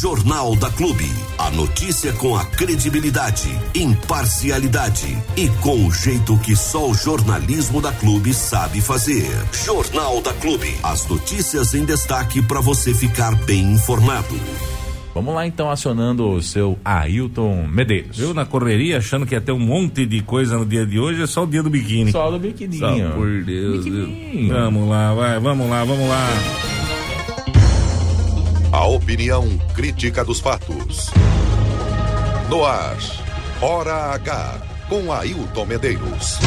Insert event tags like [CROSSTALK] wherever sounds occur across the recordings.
Jornal da Clube. A notícia com a credibilidade, imparcialidade e com o jeito que só o jornalismo da Clube sabe fazer. Jornal da Clube. As notícias em destaque para você ficar bem informado. Vamos lá então acionando o seu Ailton Medeiros. Eu na correria achando que ia ter um monte de coisa no dia de hoje, é só o dia do biquíni. Só do biquininho. Só por Deus. Vamos lá, vai, vamos lá, vamos lá. A opinião crítica dos fatos. No ar, Hora H, com Ailton Medeiros.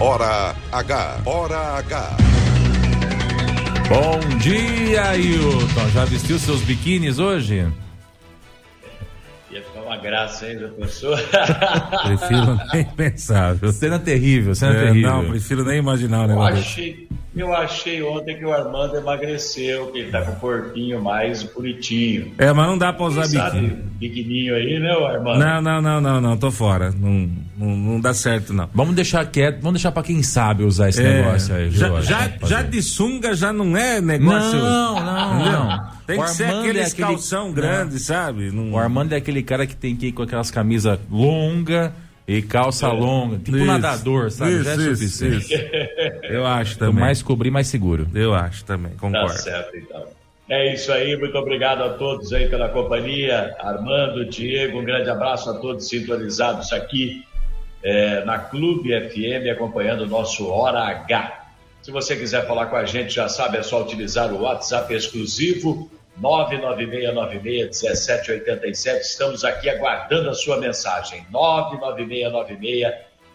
Hora H, Hora H. Bom dia, Ailton. Já vestiu seus biquínis hoje? Ficar uma graça, hein, professor? [LAUGHS] prefiro nem pensar. Viu? Cena terrível, cena é, terrível. Não, prefiro nem imaginar o negócio. Eu achei, eu achei ontem que o Armando emagreceu, que ele tá com o corpinho mais bonitinho. É, mas não dá pra usar biquíni. Biquininho aí, né, Armando? Não, não, não, não, não, tô fora. Não, não, não dá certo, não. Vamos deixar quieto, vamos deixar pra quem sabe usar esse é, negócio aí. Já, já, já, de sunga já não é negócio. Não, não, não. Tem o que ser aquele é aquele... calção grande, sabe? Não... O Armando é aquele cara que tem que ir com aquelas camisas longas e calça é. longa, tipo isso, nadador, sabe? Isso, Já é suficiente. Isso, [LAUGHS] Eu acho também. mais cobrir, mais seguro. Eu acho também, concordo. Tá certo, então. É isso aí, muito obrigado a todos aí pela companhia. Armando, Diego, um grande abraço a todos sintonizados aqui é, na Clube FM, acompanhando o nosso Hora H. Se você quiser falar com a gente, já sabe, é só utilizar o WhatsApp exclusivo 996961787. Estamos aqui aguardando a sua mensagem.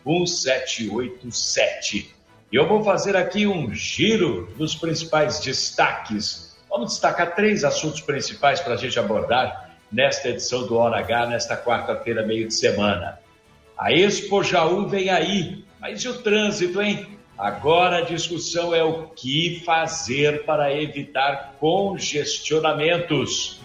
996961787. E eu vou fazer aqui um giro dos principais destaques. Vamos destacar três assuntos principais para a gente abordar nesta edição do Hora H, nesta quarta-feira, meio de semana. A Expo Jaú vem aí, mas e o trânsito, hein? Agora a discussão é o que fazer para evitar congestionamentos.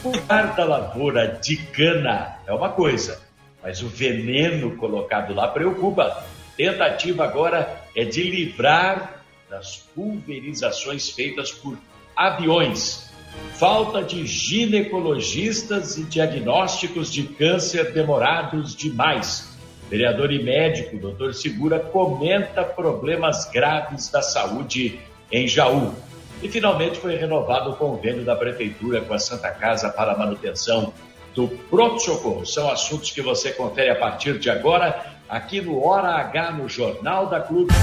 Cuidar da lavoura de cana é uma coisa, mas o veneno colocado lá preocupa. Tentativa agora é de livrar das pulverizações feitas por aviões. Falta de ginecologistas e diagnósticos de câncer demorados demais. Vereador e médico, doutor Segura, comenta problemas graves da saúde em Jaú. E finalmente foi renovado o convênio da Prefeitura com a Santa Casa para a manutenção do pronto-socorro. São assuntos que você confere a partir de agora, aqui no Hora H, no Jornal da Clube.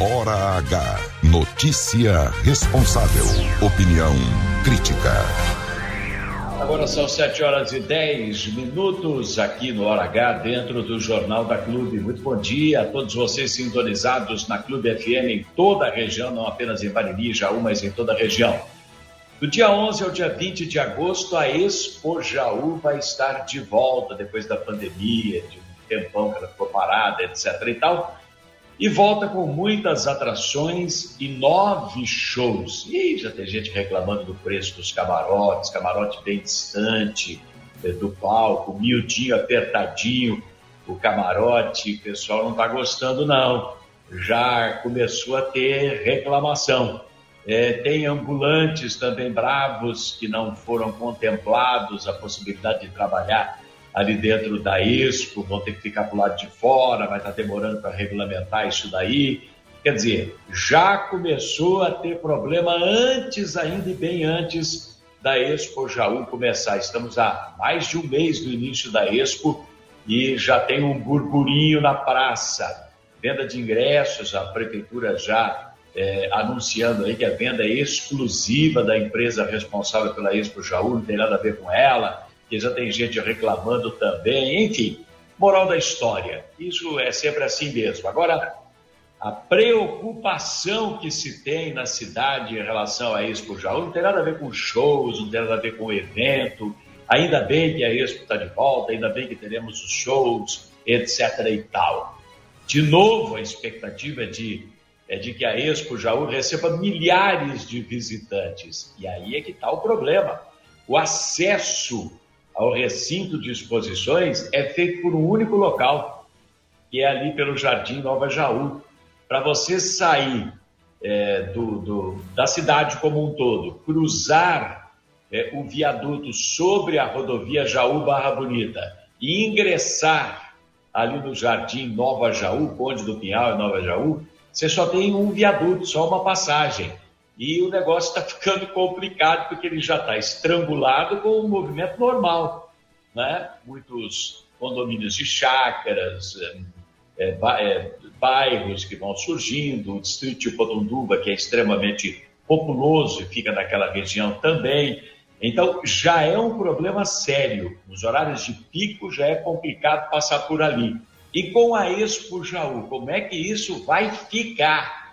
Hora H. Notícia responsável. Opinião crítica. Agora são 7 horas e 10 minutos aqui no Hora H, dentro do Jornal da Clube. Muito bom dia a todos vocês sintonizados na Clube FM em toda a região, não apenas em Bariri Jaú, mas em toda a região. Do dia 11 ao dia 20 de agosto, a Expo Jaú vai estar de volta depois da pandemia, de um tempão que ela ficou parada, etc. e tal e volta com muitas atrações e nove shows. E já tem gente reclamando do preço dos camarotes, camarote bem distante eh, do palco, miudinho, apertadinho, o camarote, o pessoal não está gostando não. Já começou a ter reclamação. É, tem ambulantes também bravos que não foram contemplados a possibilidade de trabalhar ali dentro da Expo, vão ter que ficar para o lado de fora, vai estar tá demorando para regulamentar isso daí. Quer dizer, já começou a ter problema antes, ainda e bem antes da Expo Jaú começar. Estamos há mais de um mês do início da Expo e já tem um burburinho na praça. Venda de ingressos, a prefeitura já é, anunciando aí que a venda é exclusiva da empresa responsável pela Expo Jaú, não tem nada a ver com ela que já tem gente reclamando também, enfim. Moral da história, isso é sempre assim mesmo. Agora, a preocupação que se tem na cidade em relação a Expo Jaú não tem nada a ver com shows, não tem nada a ver com evento. Ainda bem que a Expo está de volta, ainda bem que teremos os shows, etc. e tal. De novo, a expectativa é de, é de que a Expo Jaú receba milhares de visitantes. E aí é que está o problema. O acesso ao recinto de exposições é feito por um único local, que é ali pelo Jardim Nova Jaú. Para você sair é, do, do, da cidade como um todo, cruzar é, o viaduto sobre a rodovia Jaú Barra Bonita e ingressar ali no Jardim Nova Jaú, Conde do Pinhal e Nova Jaú, você só tem um viaduto, só uma passagem. E o negócio está ficando complicado porque ele já está estrangulado com o movimento normal. Né? Muitos condomínios de chácaras, é, é, bairros que vão surgindo, o distrito de Potunduba, que é extremamente populoso e fica naquela região também. Então, já é um problema sério. Nos horários de pico já é complicado passar por ali. E com a Expo Jaú, como é que isso vai ficar?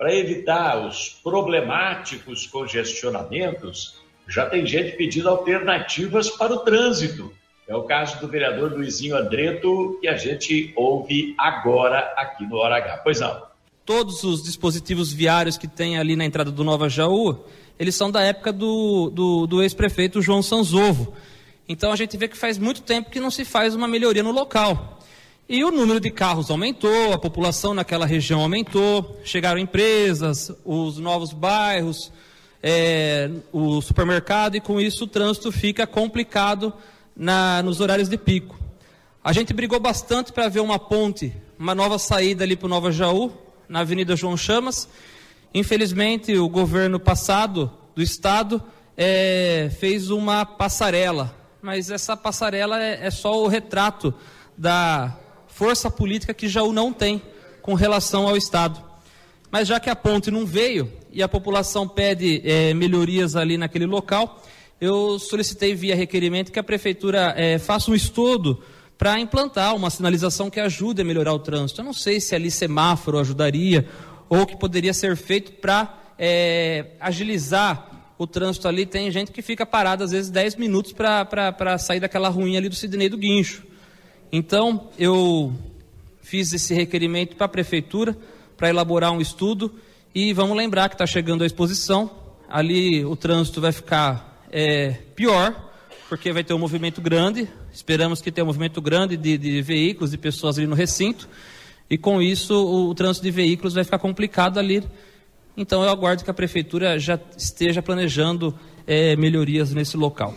Para evitar os problemáticos congestionamentos, já tem gente pedindo alternativas para o trânsito. É o caso do vereador Luizinho Andreto, que a gente ouve agora aqui no Hora H. Pois não. Todos os dispositivos viários que tem ali na entrada do Nova Jaú, eles são da época do, do, do ex-prefeito João Sanzovo. Então a gente vê que faz muito tempo que não se faz uma melhoria no local. E o número de carros aumentou, a população naquela região aumentou, chegaram empresas, os novos bairros, é, o supermercado, e com isso o trânsito fica complicado na, nos horários de pico. A gente brigou bastante para ver uma ponte, uma nova saída ali para o Nova Jaú, na Avenida João Chamas. Infelizmente, o governo passado do estado é, fez uma passarela, mas essa passarela é, é, só o retrato da força política que Jaú não tem com relação ao estado. Mas já que a ponte não veio e a população pede é, melhorias ali naquele local, eu solicitei via requerimento que a prefeitura é, faça um estudo para implantar uma sinalização que ajude a melhorar o trânsito. Eu não sei se ali semáforo ajudaria ou que poderia ser feito para é, agilizar o trânsito ali. Tem gente que fica parada às vezes 10 minutos para sair daquela ruim ali do Sidney do Guincho. Então, eu fiz esse requerimento para a prefeitura para elaborar um estudo e vamos lembrar que está chegando a exposição. Ali o trânsito vai ficar é, pior, porque vai ter um movimento grande. Esperamos que tenha um movimento grande de, de veículos, de pessoas ali no recinto. E com isso, o, o trânsito de veículos vai ficar complicado ali. Então, eu aguardo que a prefeitura já esteja planejando é, melhorias nesse local.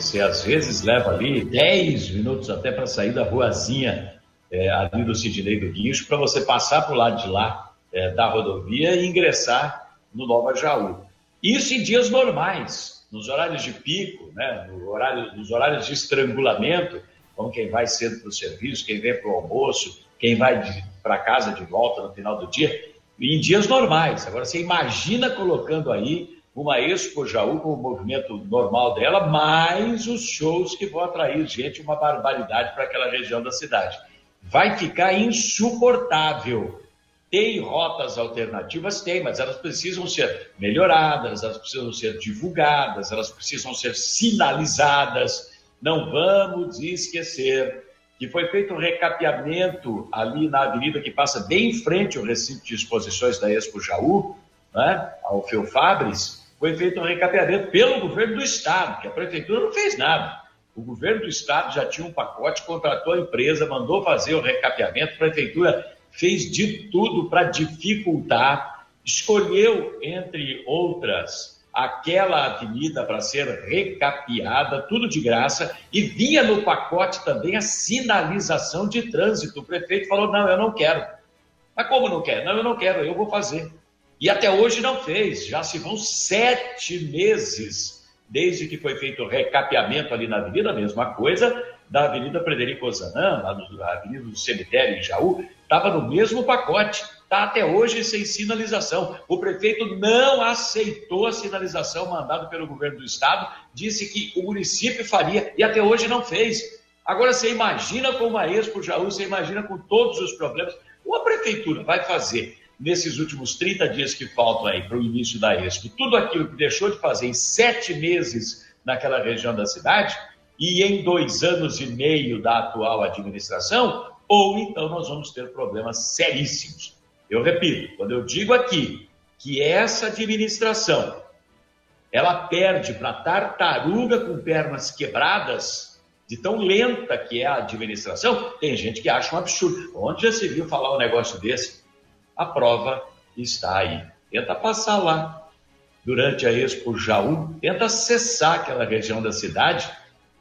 Você às vezes leva ali 10 minutos até para sair da ruazinha é, ali do Sidney do Guincho, para você passar para o lado de lá é, da rodovia e ingressar no Nova Jaú. Isso em dias normais, nos horários de pico, né, no horário, nos horários de estrangulamento, como quem vai cedo para o serviço, quem vem para o almoço, quem vai para casa de volta no final do dia, em dias normais. Agora, você imagina colocando aí uma Expo Jaú com o movimento normal dela, mais os shows que vão atrair gente, uma barbaridade para aquela região da cidade. Vai ficar insuportável. Tem rotas alternativas? Tem, mas elas precisam ser melhoradas, elas precisam ser divulgadas, elas precisam ser sinalizadas. Não vamos esquecer que foi feito um recapeamento ali na avenida que passa bem em frente ao recinto de exposições da Expo Jaú, né, ao Feufabres, foi feito um recapeamento pelo governo do estado, que a prefeitura não fez nada. O governo do estado já tinha um pacote, contratou a empresa, mandou fazer o recapeamento, a prefeitura fez de tudo para dificultar, escolheu, entre outras, aquela avenida para ser recapeada, tudo de graça, e vinha no pacote também a sinalização de trânsito. O prefeito falou: não, eu não quero. Mas como não quer? Não, eu não quero, eu vou fazer. E até hoje não fez, já se vão sete meses desde que foi feito o recapeamento ali na avenida, a mesma coisa da Avenida Frederico Ozanam, lá na Avenida do Cemitério em Jaú, estava no mesmo pacote, está até hoje sem sinalização. O prefeito não aceitou a sinalização mandada pelo governo do estado, disse que o município faria e até hoje não fez. Agora você imagina com uma Expo Jaú, você imagina com todos os problemas. O a prefeitura vai fazer nesses últimos 30 dias que faltam aí para o início da Expo, tudo aquilo que deixou de fazer em sete meses naquela região da cidade e em dois anos e meio da atual administração, ou então nós vamos ter problemas seríssimos. Eu repito, quando eu digo aqui que essa administração ela perde para tartaruga com pernas quebradas, de tão lenta que é a administração, tem gente que acha um absurdo. Onde já se viu falar um negócio desse? A prova está aí. Tenta passar lá durante a Expo Jaú, tenta acessar aquela região da cidade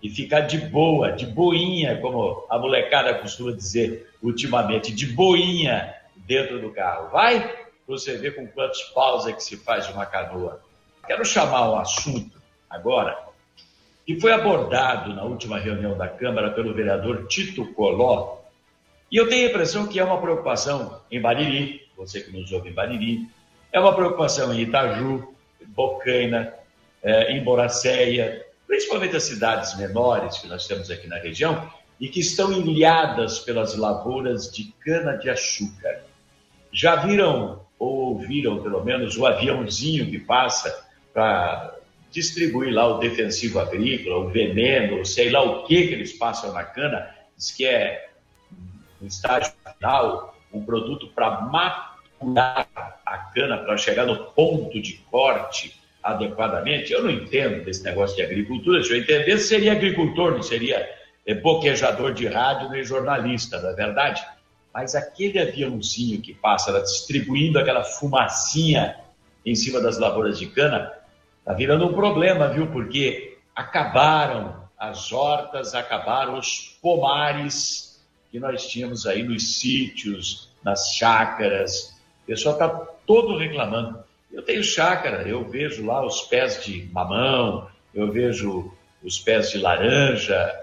e ficar de boa, de boinha, como a molecada costuma dizer ultimamente, de boinha dentro do carro. Vai você ver com quantos paus é que se faz uma canoa. Quero chamar um assunto agora que foi abordado na última reunião da Câmara pelo vereador Tito Coló, e eu tenho a impressão que é uma preocupação em Bariri, você que nos ouve em Bariri, é uma preocupação em Itaju, Bocaina, é, em Boracéia, principalmente as cidades menores que nós temos aqui na região e que estão ilhadas pelas lavouras de cana-de-açúcar. Já viram ou ouviram, pelo menos, o aviãozinho que passa para distribuir lá o defensivo agrícola, o veneno, sei lá o que que eles passam na cana, diz que é no estágio final, um produto para maturar a cana, para chegar no ponto de corte adequadamente. Eu não entendo desse negócio de agricultura, se eu entendesse seria agricultor, não seria é, boquejador de rádio nem jornalista, não é verdade? Mas aquele aviãozinho que passa distribuindo aquela fumacinha em cima das lavouras de cana, Está virando um problema, viu? Porque acabaram as hortas, acabaram os pomares que nós tínhamos aí nos sítios, nas chácaras. O pessoal está todo reclamando. Eu tenho chácara, eu vejo lá os pés de mamão, eu vejo os pés de laranja.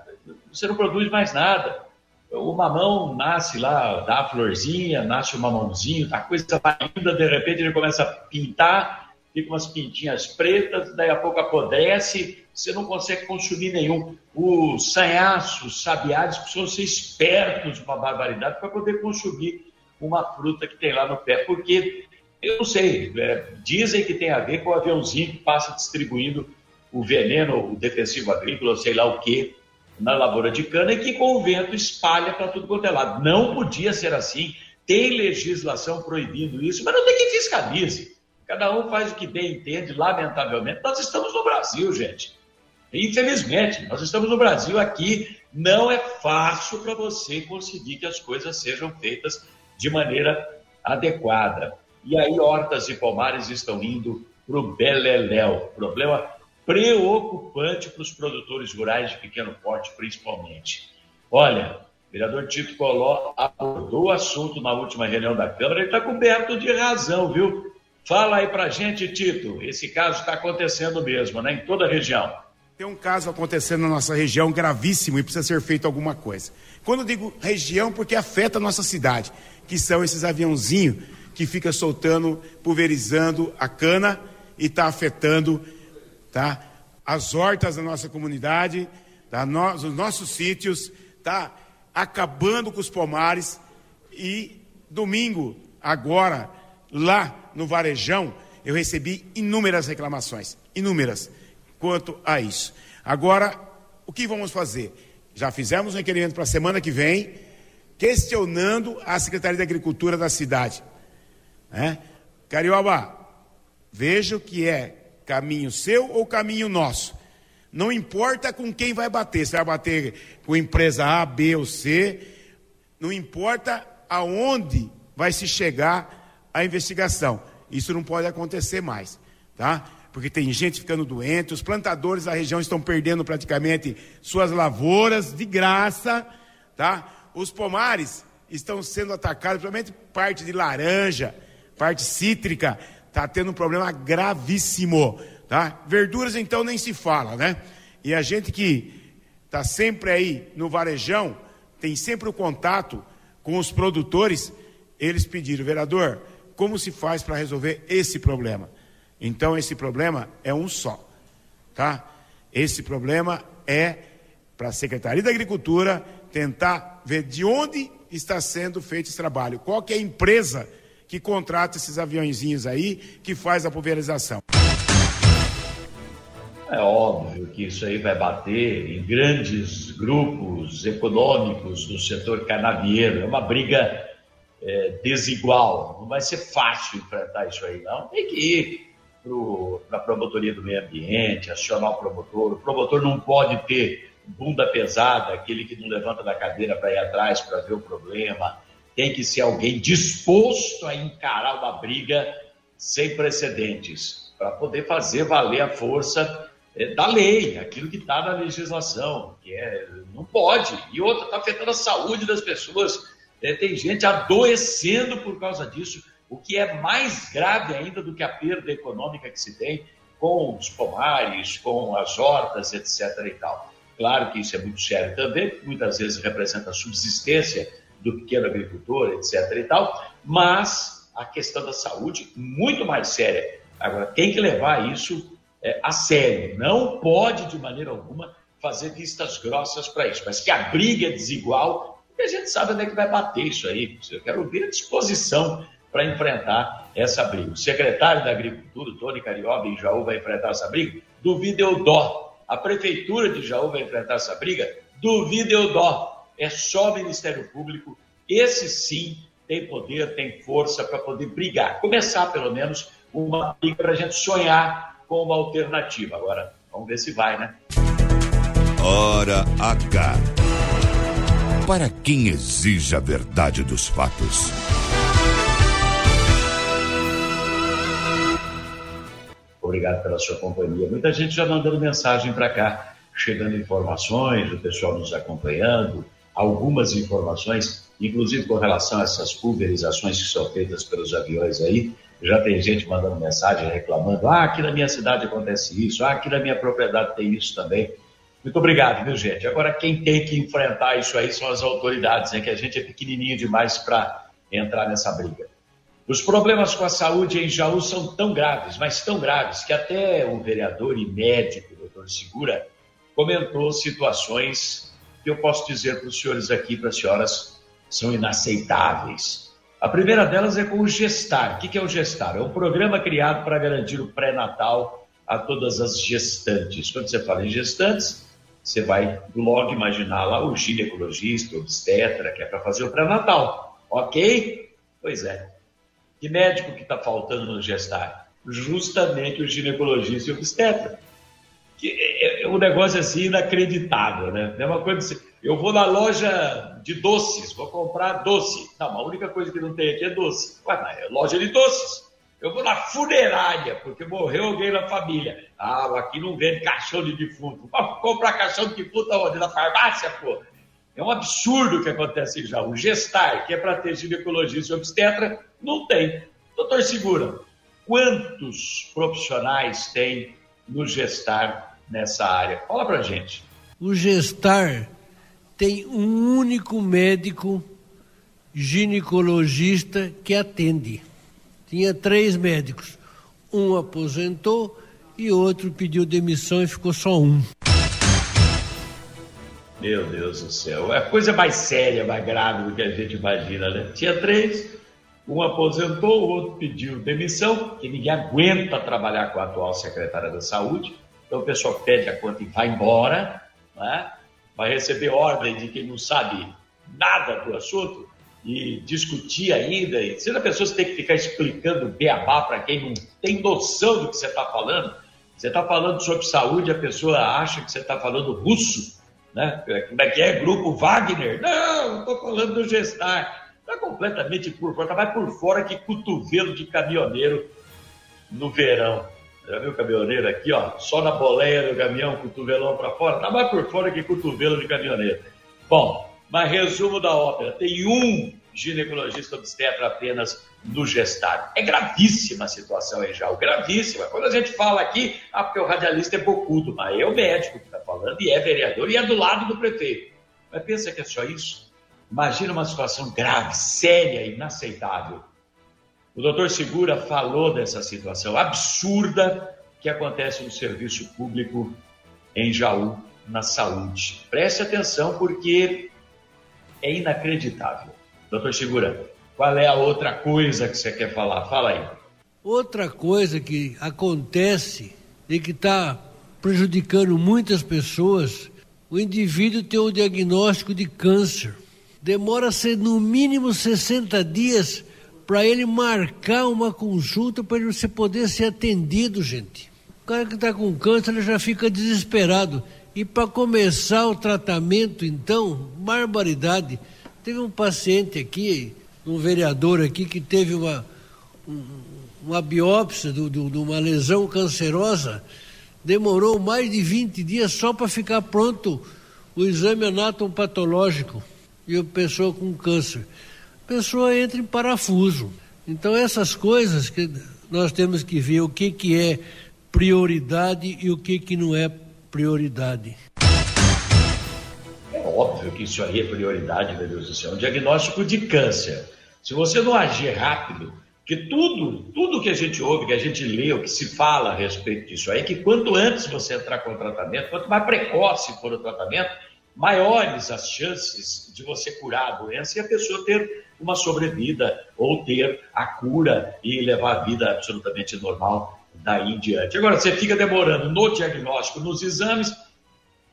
Você não produz mais nada. O mamão nasce lá, dá a florzinha, nasce o mamãozinho, a coisa vai ainda, de repente ele começa a pintar fica umas pintinhas pretas, daí a pouco apodrece, você não consegue consumir nenhum. Os sanhaços, sabiados, precisam ser espertos uma barbaridade para poder consumir uma fruta que tem lá no pé, porque eu não sei, é, dizem que tem a ver com o aviãozinho que passa distribuindo o veneno, o defensivo agrícola, sei lá o que, na lavoura de cana e que com o vento espalha para tudo quanto é lado. Não podia ser assim. Tem legislação proibindo isso, mas não tem quem fiscalize. Cada um faz o que bem entende, lamentavelmente. Nós estamos no Brasil, gente. Infelizmente, nós estamos no Brasil aqui. Não é fácil para você conseguir que as coisas sejam feitas de maneira adequada. E aí, hortas e pomares estão indo para o Beleléu. Problema preocupante para os produtores rurais de pequeno porte, principalmente. Olha, o vereador Tito Coló abordou o assunto na última reunião da Câmara, ele está coberto de razão, viu? Fala aí pra gente, Tito. Esse caso está acontecendo mesmo, né? Em toda a região. Tem um caso acontecendo na nossa região gravíssimo e precisa ser feito alguma coisa. Quando eu digo região, porque afeta a nossa cidade, que são esses aviãozinhos que fica soltando, pulverizando a cana e está afetando tá, as hortas da nossa comunidade, tá, no, os nossos sítios, está acabando com os pomares. E domingo, agora, lá no Varejão, eu recebi inúmeras reclamações, inúmeras, quanto a isso. Agora, o que vamos fazer? Já fizemos um requerimento para a semana que vem, questionando a Secretaria de Agricultura da cidade. Né? Carioba, veja o que é caminho seu ou caminho nosso. Não importa com quem vai bater, se vai bater com empresa A, B ou C, não importa aonde vai se chegar a investigação. Isso não pode acontecer mais, tá? Porque tem gente ficando doente, os plantadores da região estão perdendo praticamente suas lavouras de graça, tá? Os pomares estão sendo atacados, principalmente parte de laranja, parte cítrica, tá tendo um problema gravíssimo, tá? Verduras então nem se fala, né? E a gente que está sempre aí no varejão, tem sempre o contato com os produtores, eles pediram, vereador, como se faz para resolver esse problema. Então, esse problema é um só, tá? Esse problema é para a Secretaria da Agricultura tentar ver de onde está sendo feito esse trabalho, qual que é a empresa que contrata esses aviãozinhos aí, que faz a pulverização. É óbvio que isso aí vai bater em grandes grupos econômicos do setor canavieiro. É uma briga é, desigual. Não vai ser fácil enfrentar isso aí, não. Tem que ir para a promotoria do meio ambiente, acionar o promotor. O promotor não pode ter bunda pesada, aquele que não levanta da cadeira para ir atrás para ver o problema. Tem que ser alguém disposto a encarar uma briga sem precedentes, para poder fazer valer a força é, da lei, aquilo que está na legislação, que é, não pode. E outra, está afetando a saúde das pessoas. É, tem gente adoecendo por causa disso, o que é mais grave ainda do que a perda econômica que se tem com os pomares, com as hortas, etc. e tal. Claro que isso é muito sério também, muitas vezes representa a subsistência do pequeno agricultor, etc. e tal, mas a questão da saúde muito mais séria. Agora, tem que levar isso é, a sério. Não pode, de maneira alguma, fazer vistas grossas para isso. Mas que a briga é desigual, porque a gente sabe onde é que vai bater isso aí. Eu quero ouvir a disposição para enfrentar essa briga. O secretário da Agricultura, Tony Carioba, em Jaú, vai enfrentar essa briga? Duvido eu dó. A prefeitura de Jaú vai enfrentar essa briga? Duvido eu dó. É só o Ministério Público. Esse sim tem poder, tem força para poder brigar. Começar, pelo menos, uma briga para a gente sonhar com uma alternativa. Agora, vamos ver se vai, né? Hora H. Para quem exige a verdade dos fatos. Obrigado pela sua companhia. Muita gente já mandando mensagem para cá, chegando informações, o pessoal nos acompanhando, algumas informações, inclusive com relação a essas pulverizações que são feitas pelos aviões aí. Já tem gente mandando mensagem reclamando: ah, aqui na minha cidade acontece isso, ah, aqui na minha propriedade tem isso também. Muito obrigado, viu, gente? Agora, quem tem que enfrentar isso aí são as autoridades, né? Que a gente é pequenininho demais para entrar nessa briga. Os problemas com a saúde em Jaú são tão graves, mas tão graves, que até o vereador e médico, doutor Segura, comentou situações que eu posso dizer para os senhores aqui, para as senhoras, são inaceitáveis. A primeira delas é com o Gestar. O que é o Gestar? É um programa criado para garantir o pré-natal a todas as gestantes. Quando você fala em gestantes, você vai logo imaginar lá o ginecologista, o obstetra, que é para fazer o pré-natal. Ok? Pois é. Que médico que está faltando no Gestar? Justamente o ginecologista e o obstetra. Que é, é um negócio assim inacreditável, né? É uma coisa assim eu vou na loja de doces, vou comprar doce. Não, a única coisa que não tem aqui é doce. Ué, mas é loja de doces. Eu vou na funerária, porque morreu alguém na família. Ah, aqui não vende caixão de defunto. Vou comprar caixão de defunto onde? Na farmácia, pô. É um absurdo o que acontece já. O gestar, que é para ter ginecologista e obstetra, não tem. Doutor Segura, quantos profissionais tem no gestar nessa área? Fala pra gente. O gestar tem um único médico ginecologista que atende. Tinha três médicos. Um aposentou e outro pediu demissão e ficou só um. Meu Deus do céu. É coisa mais séria, mais grave do que a gente imagina, né? Tinha três, um aposentou, o outro pediu demissão, que ninguém aguenta trabalhar com a atual secretária da Saúde. Então o pessoal pede a conta e vai embora, né? vai receber ordem de quem não sabe nada do assunto e discutir ainda. E se a pessoa tem que ficar explicando beabá para quem não tem noção do que você está falando, você está falando sobre saúde, a pessoa acha que você está falando russo, né? Como é que é? Grupo Wagner? Não, estou falando do gestar. Está completamente por fora, está mais por fora que cotovelo de caminhoneiro no verão. Já viu o caminhoneiro aqui, ó? Só na boleia do caminhão, cotovelão para fora. Tá mais por fora que cotovelo de caminhoneiro. Bom, mas resumo da ópera: tem um ginecologista obstetra apenas no gestário. É gravíssima a situação em Jaú, gravíssima. Quando a gente fala aqui, ah, porque o radialista é bocudo, mas é o médico que está falando e é vereador e é do lado do prefeito. Mas pensa que é só isso? Imagina uma situação grave, séria, inaceitável o doutor Segura falou dessa situação absurda que acontece no serviço público em Jaú, na saúde. Preste atenção porque é inacreditável. Doutor Segura, qual é a outra coisa que você quer falar? Fala aí. Outra coisa que acontece e que está prejudicando muitas pessoas, o indivíduo tem o diagnóstico de câncer. Demora-se no mínimo 60 dias para ele marcar uma consulta para você poder ser atendido, gente. O cara que está com câncer ele já fica desesperado. E para começar o tratamento, então, barbaridade. Teve um paciente aqui, um vereador aqui, que teve uma, uma biópsia de uma lesão cancerosa. Demorou mais de 20 dias só para ficar pronto o exame anatomopatológico. E a pessoa com câncer. A pessoa entra em parafuso. Então, essas coisas que nós temos que ver o que, que é prioridade e o que, que não é prioridade. É óbvio que isso aí é prioridade, meu Deus do céu. Um diagnóstico de câncer. Se você não agir rápido, que tudo, tudo que a gente ouve, que a gente lê, o que se fala a respeito disso aí, que quanto antes você entrar com o tratamento, quanto mais precoce for o tratamento, maiores as chances de você curar a doença e a pessoa ter uma sobrevida ou ter a cura e levar a vida absolutamente normal daí em diante. Agora, você fica demorando no diagnóstico, nos exames,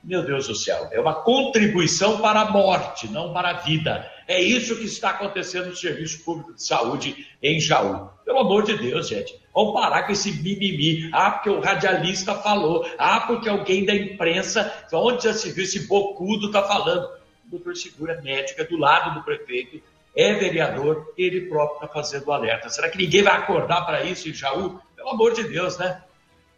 meu Deus do céu, é uma contribuição para a morte, não para a vida. É isso que está acontecendo no Serviço Público de Saúde em Jaú. Pelo amor de Deus, gente. Vamos parar com esse mimimi. Ah, porque o radialista falou. Ah, porque alguém da imprensa, onde já se viu esse bocudo, está falando. O doutor Segura médico, é do lado do prefeito, é vereador, ele próprio está fazendo o alerta. Será que ninguém vai acordar para isso em Jaú? Pelo amor de Deus, né?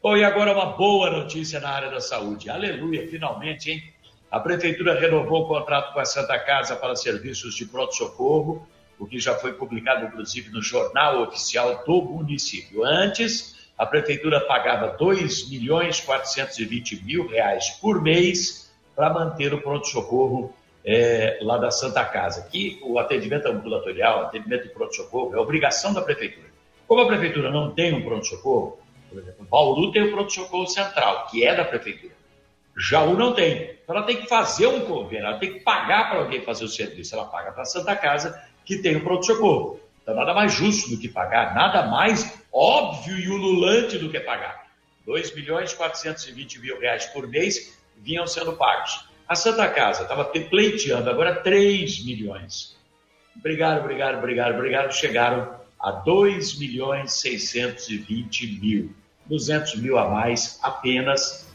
Bom, e agora uma boa notícia na área da saúde. Aleluia, finalmente, hein? A Prefeitura renovou o contrato com a Santa Casa para serviços de pronto-socorro, o que já foi publicado, inclusive, no Jornal Oficial do município. Antes, a Prefeitura pagava 2 milhões 420 mil reais por mês para manter o pronto-socorro é, lá da Santa Casa, que o atendimento ambulatorial, atendimento de pronto-socorro, é obrigação da Prefeitura. Como a Prefeitura não tem um pronto-socorro, por exemplo, Bauru tem o pronto-socorro central, que é da Prefeitura. Jaú não tem. Então ela tem que fazer um convênio, ela tem que pagar para alguém fazer o serviço. Ela paga para a Santa Casa, que tem o pronto-socorro. Então nada mais justo do que pagar, nada mais óbvio e ululante do que pagar. 2 milhões e 420 mil reais por mês vinham sendo pagos. A Santa Casa estava pleiteando agora 3 milhões. Obrigado, obrigado, obrigado, obrigado. Chegaram a 2 milhões 620 mil. 200 mil a mais apenas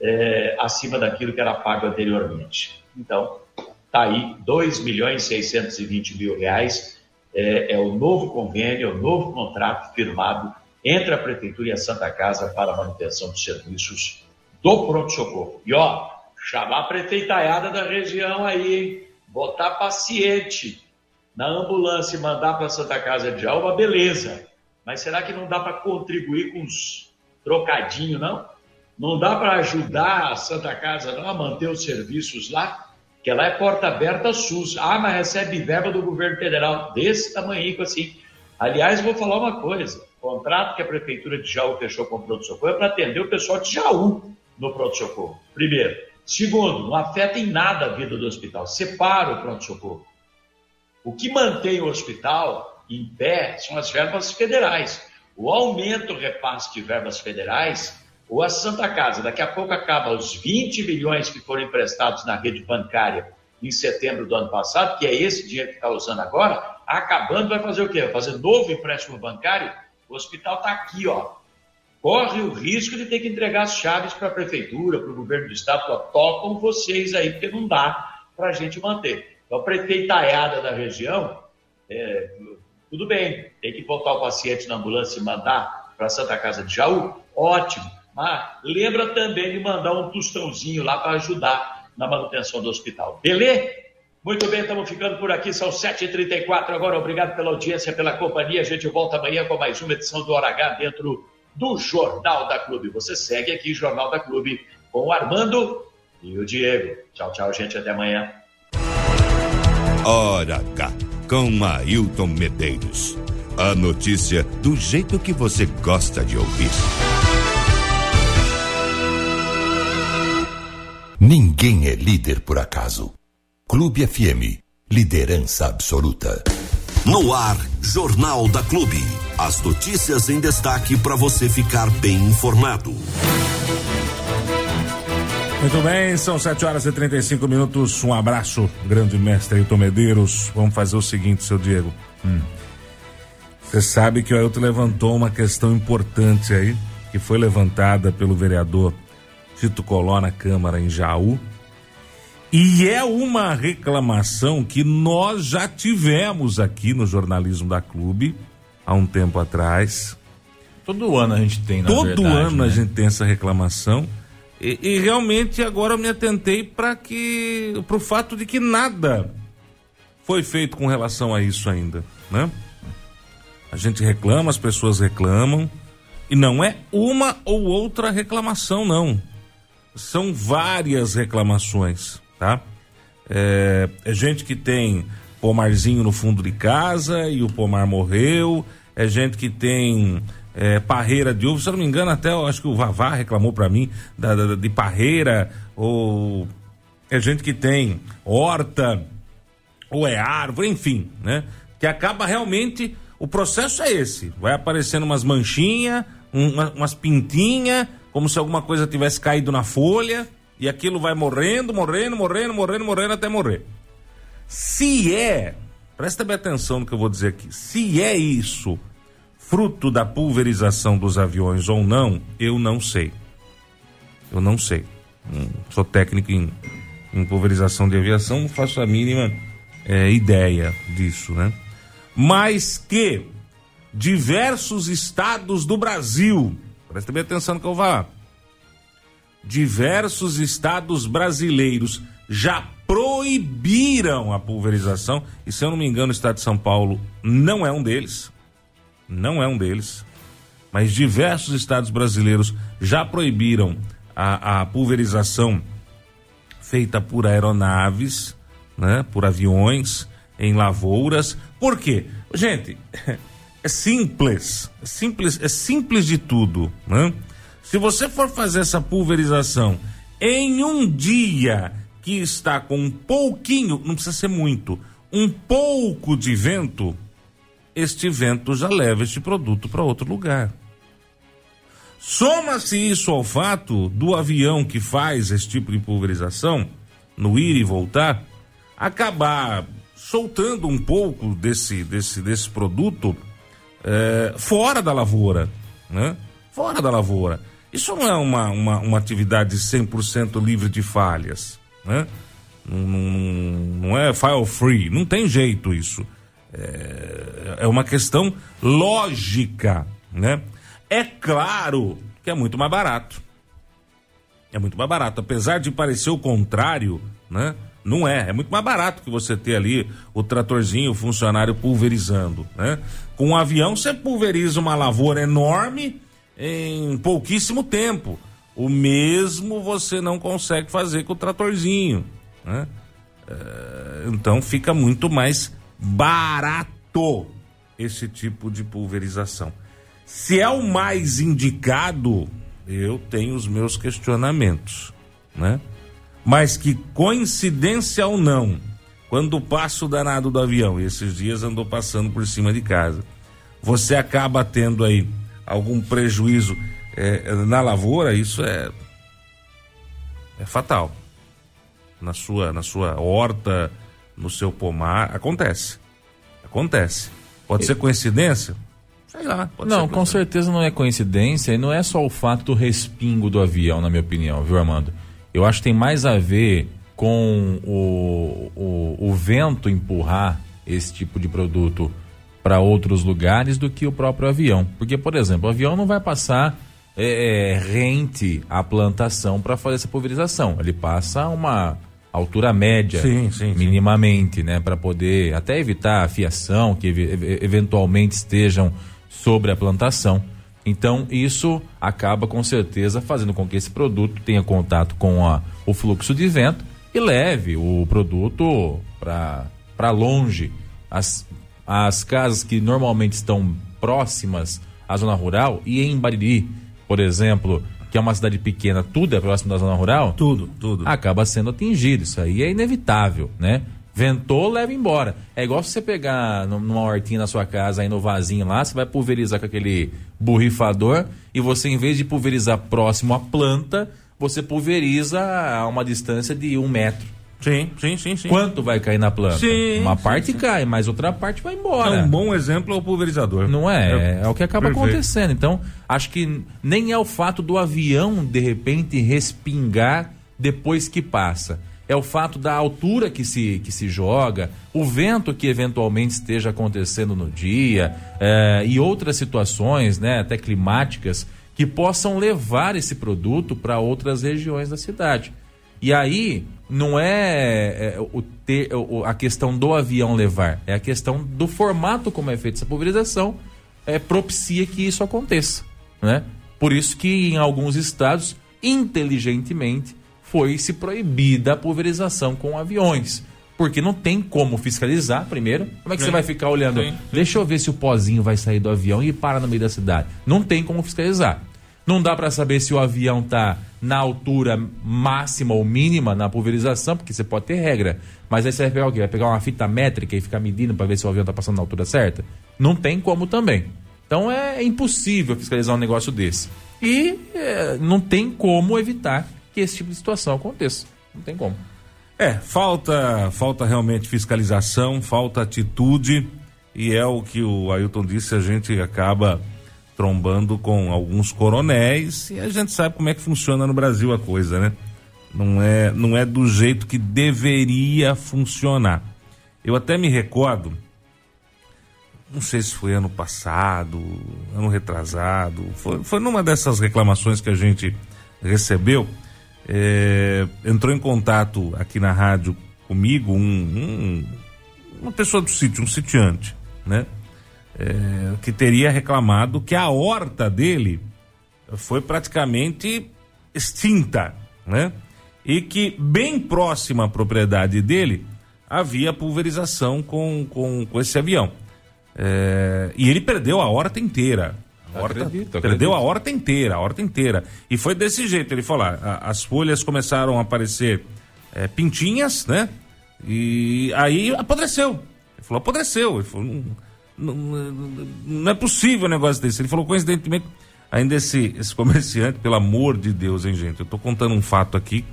é, acima daquilo que era pago anteriormente. Então, está aí 2 milhões 620 mil reais. É, é, o novo convênio, é o novo contrato firmado entre a Prefeitura e a Santa Casa para a manutenção dos serviços do pronto-socorro. E ó, chamar a prefeitaiada da região aí, hein? botar paciente na ambulância e mandar para a Santa Casa de Alba, beleza. Mas será que não dá para contribuir com uns trocadinhos, não? Não dá para ajudar a Santa Casa não, a manter os serviços lá? Que lá é porta aberta SUS. Ah, mas recebe verba do governo federal desse tamanho assim. Aliás, vou falar uma coisa. O contrato que a Prefeitura de Jaú fechou com o pronto-socorro é para atender o pessoal de Jaú no pronto-socorro. Primeiro. Segundo, não afeta em nada a vida do hospital. Separa o pronto-socorro. O que mantém o hospital em pé são as verbas federais. O aumento repasse de verbas federais ou a Santa Casa, daqui a pouco acaba os 20 milhões que foram emprestados na rede bancária em setembro do ano passado, que é esse dinheiro que está usando agora, acabando, vai fazer o quê? Vai fazer novo empréstimo bancário? O hospital está aqui, ó. Corre o risco de ter que entregar as chaves para a prefeitura, para o governo do estado, ó, tocam vocês aí, porque não dá para a gente manter. Então, a prefeitaiada da região, é, tudo bem, tem que botar o paciente na ambulância e mandar para a Santa Casa de Jaú, ótimo ah, lembra também de mandar um tostãozinho lá para ajudar na manutenção do hospital. Beleza? Muito bem, estamos ficando por aqui, são 7h34 agora. Obrigado pela audiência, pela companhia. A gente volta amanhã com mais uma edição do Hora H dentro do Jornal da Clube. Você segue aqui, Jornal da Clube, com o Armando e o Diego. Tchau, tchau, gente. Até amanhã. Hora H, com Ailton Medeiros. A notícia do jeito que você gosta de ouvir. Ninguém é líder por acaso. Clube FM, liderança absoluta. No ar, Jornal da Clube. As notícias em destaque para você ficar bem informado. Muito bem, são 7 horas e 35 minutos. Um abraço, grande mestre Ailton Medeiros. Vamos fazer o seguinte, seu Diego. Hum. Você sabe que o Ailton levantou uma questão importante aí, que foi levantada pelo vereador Tito Coló na Câmara em Jaú. E é uma reclamação que nós já tivemos aqui no jornalismo da Clube há um tempo atrás. Todo ano a gente tem, na Todo verdade, ano né? a gente tem essa reclamação. E, e realmente agora eu me atentei para que para o fato de que nada foi feito com relação a isso ainda, né? A gente reclama, as pessoas reclamam e não é uma ou outra reclamação não. São várias reclamações, tá? É, é gente que tem pomarzinho no fundo de casa e o pomar morreu. É gente que tem é, parreira de uva. Se eu não me engano, até eu acho que o Vavá reclamou para mim da, da- de parreira. Ou é gente que tem horta, ou é árvore, enfim, né? Que acaba realmente. O processo é esse. Vai aparecendo umas manchinhas, uma, umas pintinhas, como se alguma coisa tivesse caído na folha. E aquilo vai morrendo, morrendo, morrendo, morrendo, morrendo até morrer. Se é, presta bem atenção no que eu vou dizer aqui, se é isso fruto da pulverização dos aviões ou não, eu não sei. Eu não sei. Não sou técnico em, em pulverização de aviação, não faço a mínima eh, ideia disso, né? Mas que diversos estados do Brasil, presta bem atenção no que eu vou falar, diversos estados brasileiros já proibiram a pulverização, e se eu não me engano, o estado de São Paulo não é um deles. Não é um deles. Mas diversos estados brasileiros já proibiram a, a pulverização feita por aeronaves, né, por aviões, em lavouras. Por quê? Gente, [LAUGHS] é simples, é simples, é simples de tudo, né? Se você for fazer essa pulverização em um dia que está com um pouquinho, não precisa ser muito, um pouco de vento, este vento já leva este produto para outro lugar. Soma-se isso ao fato do avião que faz esse tipo de pulverização, no ir e voltar, acabar soltando um pouco desse, desse, desse produto eh, fora da lavoura, né? Fora da lavoura. Isso não é uma, uma, uma atividade 100% livre de falhas, né? Não, não, não é file free, não tem jeito isso. É, é uma questão lógica, né? É claro que é muito mais barato. É muito mais barato. Apesar de parecer o contrário, né? Não é. É muito mais barato que você ter ali o tratorzinho, o funcionário pulverizando, né? Com um avião você pulveriza uma lavoura enorme em pouquíssimo tempo. O mesmo você não consegue fazer com o tratorzinho, né? É, então fica muito mais barato esse tipo de pulverização. Se é o mais indicado, eu tenho os meus questionamentos, né? Mas que coincidência ou não, quando passa o danado do avião, e esses dias andou passando por cima de casa, você acaba tendo aí algum prejuízo é, na lavoura, isso é é fatal. Na sua, na sua horta, no seu pomar, acontece. Acontece. Pode ser coincidência? Sei lá. Pode Não, com certeza não é coincidência e não é só o fato do respingo do avião, na minha opinião, viu, Armando? Eu acho que tem mais a ver com o, o, o vento empurrar esse tipo de produto para outros lugares do que o próprio avião. Porque, por exemplo, o avião não vai passar é, é, rente à plantação para fazer essa pulverização. Ele passa a uma altura média, Sim, sim, sim. minimamente, né, para poder até evitar a fiação que ev- ev- eventualmente estejam sobre a plantação. Então, isso acaba com certeza fazendo com que esse produto tenha contato com a- o fluxo de vento e leve o produto para longe. As, as casas que normalmente estão próximas à zona rural e em Bariri, por exemplo, que é uma cidade pequena, tudo é próximo da zona rural, Tudo, tudo. acaba sendo atingido. Isso aí é inevitável, né? Ventou, leva embora. É igual se você pegar num- numa hortinha na sua casa, aí no vasinho lá, você vai pulverizar com aquele borrifador e você, em vez de pulverizar próximo à planta, você pulveriza a uma distância de um metro. Sim, sim, sim, sim. Quanto vai cair na planta? Sim, Uma sim, parte sim. cai, mas outra parte vai É embora. um bom exemplo é o pulverizador. Não é? É, o que acaba Perfeito. acontecendo. Então, acho que nem é o fato do avião, de repente, respingar depois que passa. É o fato da altura que se, que se joga, o vento que eventualmente esteja acontecendo no dia eh, e outras situações, né, até climáticas, que possam levar esse produto para outras regiões da cidade. E aí não é, é, o ter, o- a questão do avião levar, é a questão do formato como é feita essa pulverização, é, propicia que isso aconteça. Né? Por isso que em alguns estados, inteligentemente, foi se proibida a pulverização com aviões. Porque não tem como fiscalizar, primeiro. Como é que você Sim. vai ficar olhando? Sim, sim. Deixa eu ver se o pozinho vai sair do avião e para no meio da cidade. Não tem como fiscalizar. Não dá para saber se o avião tá na altura máxima ou mínima na pulverização, porque você pode ter regra. Mas aí você vai pegar o quê? Vai pegar uma fita métrica e ficar medindo para ver se o avião tá passando na altura certa? Não tem como também. Então é impossível fiscalizar um negócio desse. E é, não tem como evitar que esse tipo de situação aconteça. Não tem como. É, falta, falta realmente fiscalização, falta atitude e é o que o Ailton disse, a gente acaba trombando com alguns coronéis e a gente sabe como é que funciona no Brasil a coisa, né? Não é, não é do jeito que deveria funcionar. Eu até me recordo, não sei se foi ano passado, ano retrasado, foi, foi numa dessas reclamações que a gente recebeu, é, entrou em contato aqui na rádio comigo um, um- uma pessoa do sítio, um sitiante, né? É, que teria reclamado que a horta dele foi praticamente extinta, né? E que bem próxima à propriedade dele havia pulverização com, com, com esse avião. É, e ele perdeu a horta inteira. Horta- Acredito, perdeu acredito. a horta inteira, a horta inteira. E foi desse jeito, ele falou, ah, a- as folhas começaram a aparecer é, pintinhas, né? E aí apodreceu. Ele falou, apodreceu. Ele falou, não, não, não é possível um negócio desse. Ele falou, coincidentemente, ainda esse, esse comerciante, pelo amor de Deus, hein, gente? Eu tô contando um fato aqui,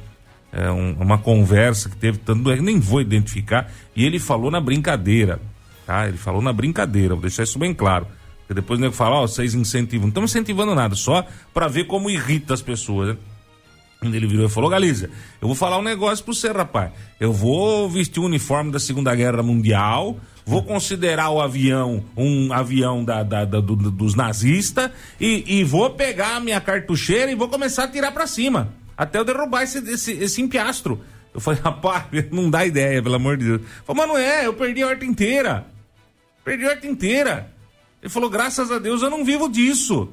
é um- uma conversa que teve, tanto, eu nem vou identificar, e ele falou na brincadeira, tá? Ele falou na brincadeira, vou deixar isso bem claro. Porque depois o nego fala, ó, vocês incentivam. Não estamos incentivando nada, só para ver como irrita as pessoas, né? Ele virou e falou, Galícia, eu vou falar um negócio pro você, rapaz. Eu vou vestir o uniforme da Segunda Guerra Mundial, vou considerar o avião um avião da, da- da- do- do- dos nazistas e, e vou pegar a minha cartucheira e vou começar a tirar pra cima. Até eu derrubar esse, esse, esse empiastro. Eu falei, rapaz, [LAUGHS] não dá ideia, pelo amor de Deus. Ele falou, mas não é, eu perdi a horta inteira. Perdi a horta inteira. Ele falou, graças a Deus eu não vivo disso.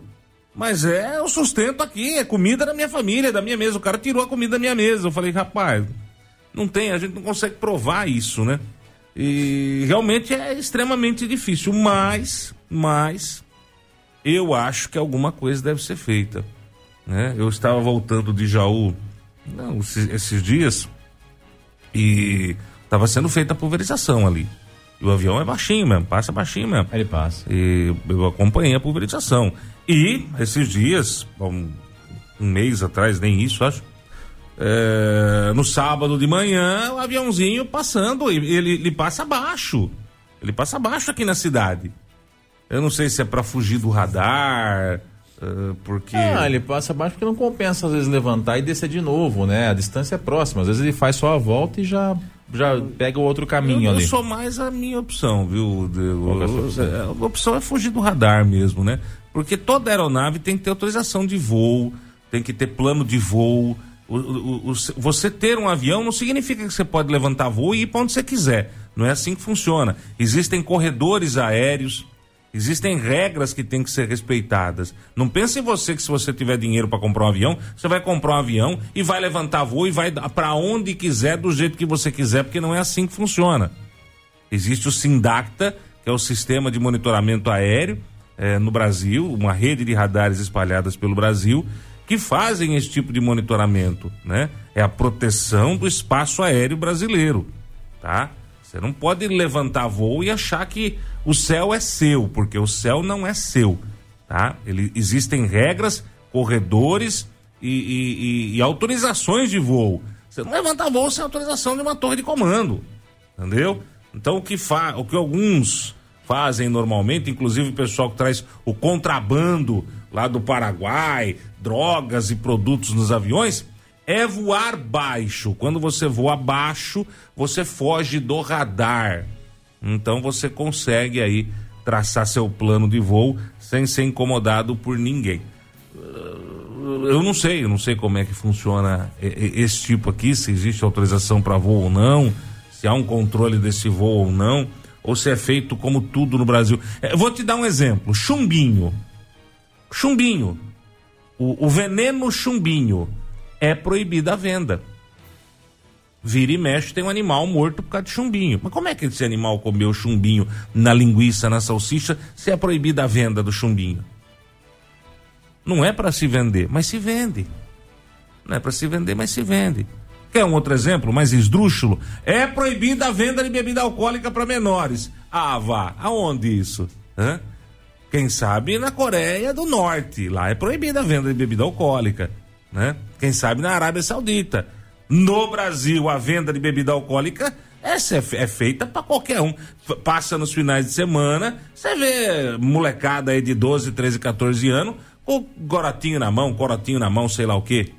Mas é o sustento aqui, é comida da minha família, da minha mesa. O cara tirou a comida da minha mesa. Eu falei, rapaz, não tem, a gente não consegue provar isso, né? E realmente é extremamente difícil, mas, mas eu acho que alguma coisa deve ser feita, né? Eu estava voltando de Jaú, não, esses, dias e estava sendo feita a pulverização ali. E o avião é baixinho mesmo, passa baixinho mesmo. Ele passa. E eu acompanhei a pulverização. E esses dias, um, um mês atrás, nem isso, acho. é, no sábado de manhã, o aviãozinho passando, ele, ele passa abaixo. Ele passa abaixo aqui na cidade. Eu não sei se é para fugir do radar, é, porque. Ah, ele passa abaixo porque não compensa às vezes levantar e descer de novo, né? A distância é próxima. Às vezes ele faz só a volta e já, já pega o outro caminho eu, eu ali. sou mais a minha opção, viu? É eu- opção? é, a opção é fugir do radar mesmo, né? Porque toda aeronave tem que ter autorização de voo, tem que ter plano de voo. O- o- o- você ter um avião não significa que você pode levantar voo e ir para onde você quiser. Não é assim que funciona. Existem corredores aéreos, existem regras que têm que ser respeitadas. Não pense em você que se você tiver dinheiro para comprar um avião, você vai comprar um avião e vai levantar voo e vai para onde quiser, do jeito que você quiser, porque não é assim que funciona. Existe o SINDACTA, que é o Sistema de Monitoramento Aéreo eh, no Brasil, uma rede de radares espalhadas pelo Brasil, que fazem esse tipo de monitoramento, né? É a proteção do espaço aéreo brasileiro, tá? Você não pode levantar voo e achar que o céu é seu, porque o céu não é seu, tá? Ele, existem regras, corredores e, e- e- e autorizações de voo. Você não levanta voo sem autorização de uma torre de comando. Entendeu? Então o que, fa o que alguns fazem normalmente, inclusive o pessoal que traz o contrabando lá do Paraguai, drogas e produtos nos aviões, é voar baixo. Quando você voa baixo, você foge do radar. Então você consegue aí traçar seu plano de voo sem ser incomodado por ninguém. Eu não sei, eu não sei como é que funciona esse tipo aqui, se existe autorização para voo ou não, se há um controle desse voo ou não, ou se é feito como tudo no Brasil. Eu é, vou te dar um exemplo: chumbinho. Chumbinho. O, o veneno chumbinho é proibida a venda. Vira e mexe, tem um animal morto por causa de chumbinho. Mas como é que esse animal comeu chumbinho na linguiça, na salsicha, se é proibida a venda do chumbinho? Não é para se vender, mas se vende. Não é para se vender, mas se vende. Quer um outro exemplo mais esdrúxulo? É proibida a venda de bebida alcoólica para menores. Ah, vá. Aonde isso? Hã? Quem sabe na Coreia do Norte. Lá é proibida a venda de bebida alcoólica. Né? Quem sabe na Arábia Saudita. No Brasil, a venda de bebida alcoólica essa é, é feita para qualquer um. Passa nos finais de semana, você vê molecada aí de 12, 13, 14 anos com corotinho na mão, corotinho na mão, sei lá o quê.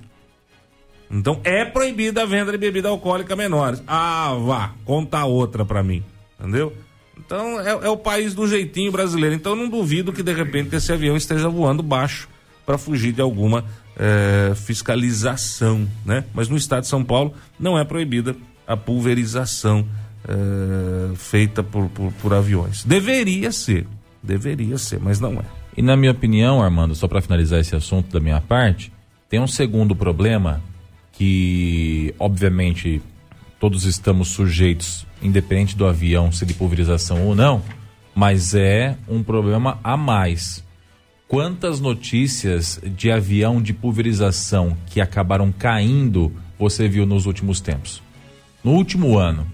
Então é proibida a venda de bebida alcoólica menores. Ah, vá, conta outra para mim. Entendeu? Então é, é, o país do jeitinho brasileiro. Então não duvido que de repente esse avião esteja voando baixo para fugir de alguma é, fiscalização, né? Mas no estado de São Paulo não é proibida a pulverização é, feita por, por, por aviões. Deveria ser, deveria ser, mas não é. E na minha opinião, Armando, só para finalizar esse assunto da minha parte, tem um segundo problema que, obviamente, todos estamos sujeitos, independente do avião ser de pulverização ou não, mas é um problema a mais. Quantas notícias de avião de pulverização que acabaram caindo você viu nos últimos tempos? No último ano,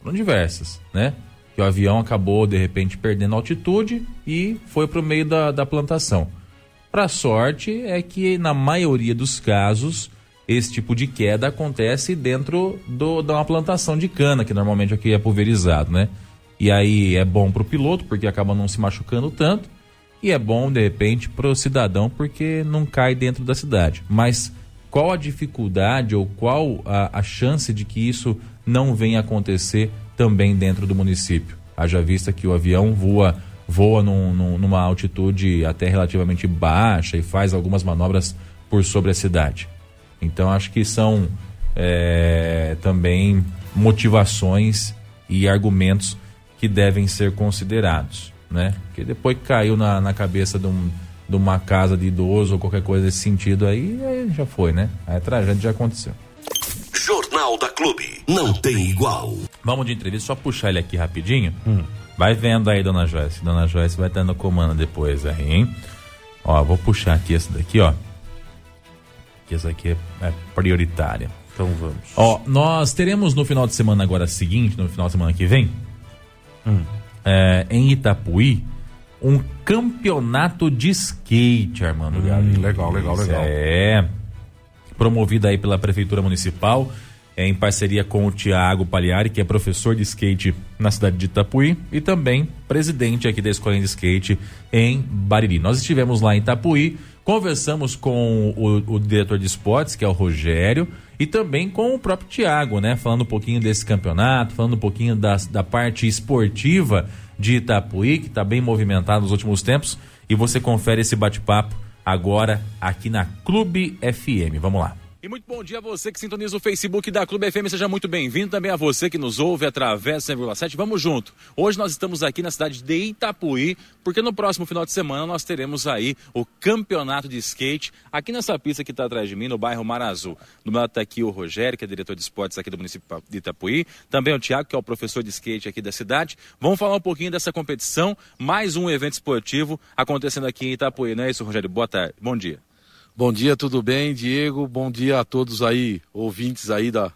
foram diversas, né? que o avião acabou de repente perdendo altitude e foi para o meio da, da plantação. Para sorte é que na maioria dos casos esse tipo de queda acontece dentro do, de uma plantação de cana, que normalmente aqui é pulverizado, né? E aí é bom para o piloto porque acaba não se machucando tanto e é bom de repente para o cidadão porque não cai dentro da cidade. Mas qual a dificuldade ou qual a, a chance de que isso não venha acontecer também dentro do município. Haja vista que o avião voa, voa num, num, numa altitude até relativamente baixa e faz algumas manobras por sobre a cidade. Então acho que são é, também motivações e argumentos que devem ser considerados, né? Porque depois que caiu na, na cabeça de, um, de uma casa de idoso ou qualquer coisa desse sentido aí, aí já foi, né? Aí a tragédia já aconteceu. Jornal da Clube. Não tem igual. Vamos de entrevista, só puxar ele aqui rapidinho. Hum. Vai vendo aí, dona Joyce. Dona Joyce vai estar no comando depois aí, hein? Ó, vou puxar aqui essa daqui, ó. Que essa aqui é, é prioritária. Então vamos. Ó, nós teremos no final de semana agora seguinte, no final de semana que vem, hum. É, em Itapuí, um campeonato de skate, Armando hum, Legal, legal, legal. É promovida aí pela Prefeitura Municipal, é, em parceria com o Tiago Pagliari, que é professor de skate na cidade de Itapuí e também presidente aqui da Escola de Skate em Bariri. Nós estivemos lá em Itapuí, conversamos com o, o diretor de esportes, que é o Rogério, e também com o próprio Tiago, né? Falando um pouquinho desse campeonato, falando um pouquinho da, da parte esportiva de Itapuí, que está bem movimentado nos últimos tempos. E você confere esse bate-papo agora aqui na Clube FM. Vamos lá. E muito bom dia a você que sintoniza o Facebook da Clube FM. Seja muito bem-vindo também a você que nos ouve através do 100,7. Vamos junto. Hoje nós estamos aqui na cidade de Itapuí, porque no próximo final de semana nós teremos aí o campeonato de skate aqui nessa pista que está atrás de mim, no bairro Mar Azul. Do meu lado está aqui o Rogério, que é diretor de esportes aqui do município de Itapuí. Também o Tiago, que é o professor de skate aqui da cidade. Vamos falar um pouquinho dessa competição. Mais um evento esportivo acontecendo aqui em Itapuí, não é isso, Rogério? Boa tarde. Bom dia. Bom dia, tudo bem, Diego? Bom dia a todos aí, ouvintes aí da,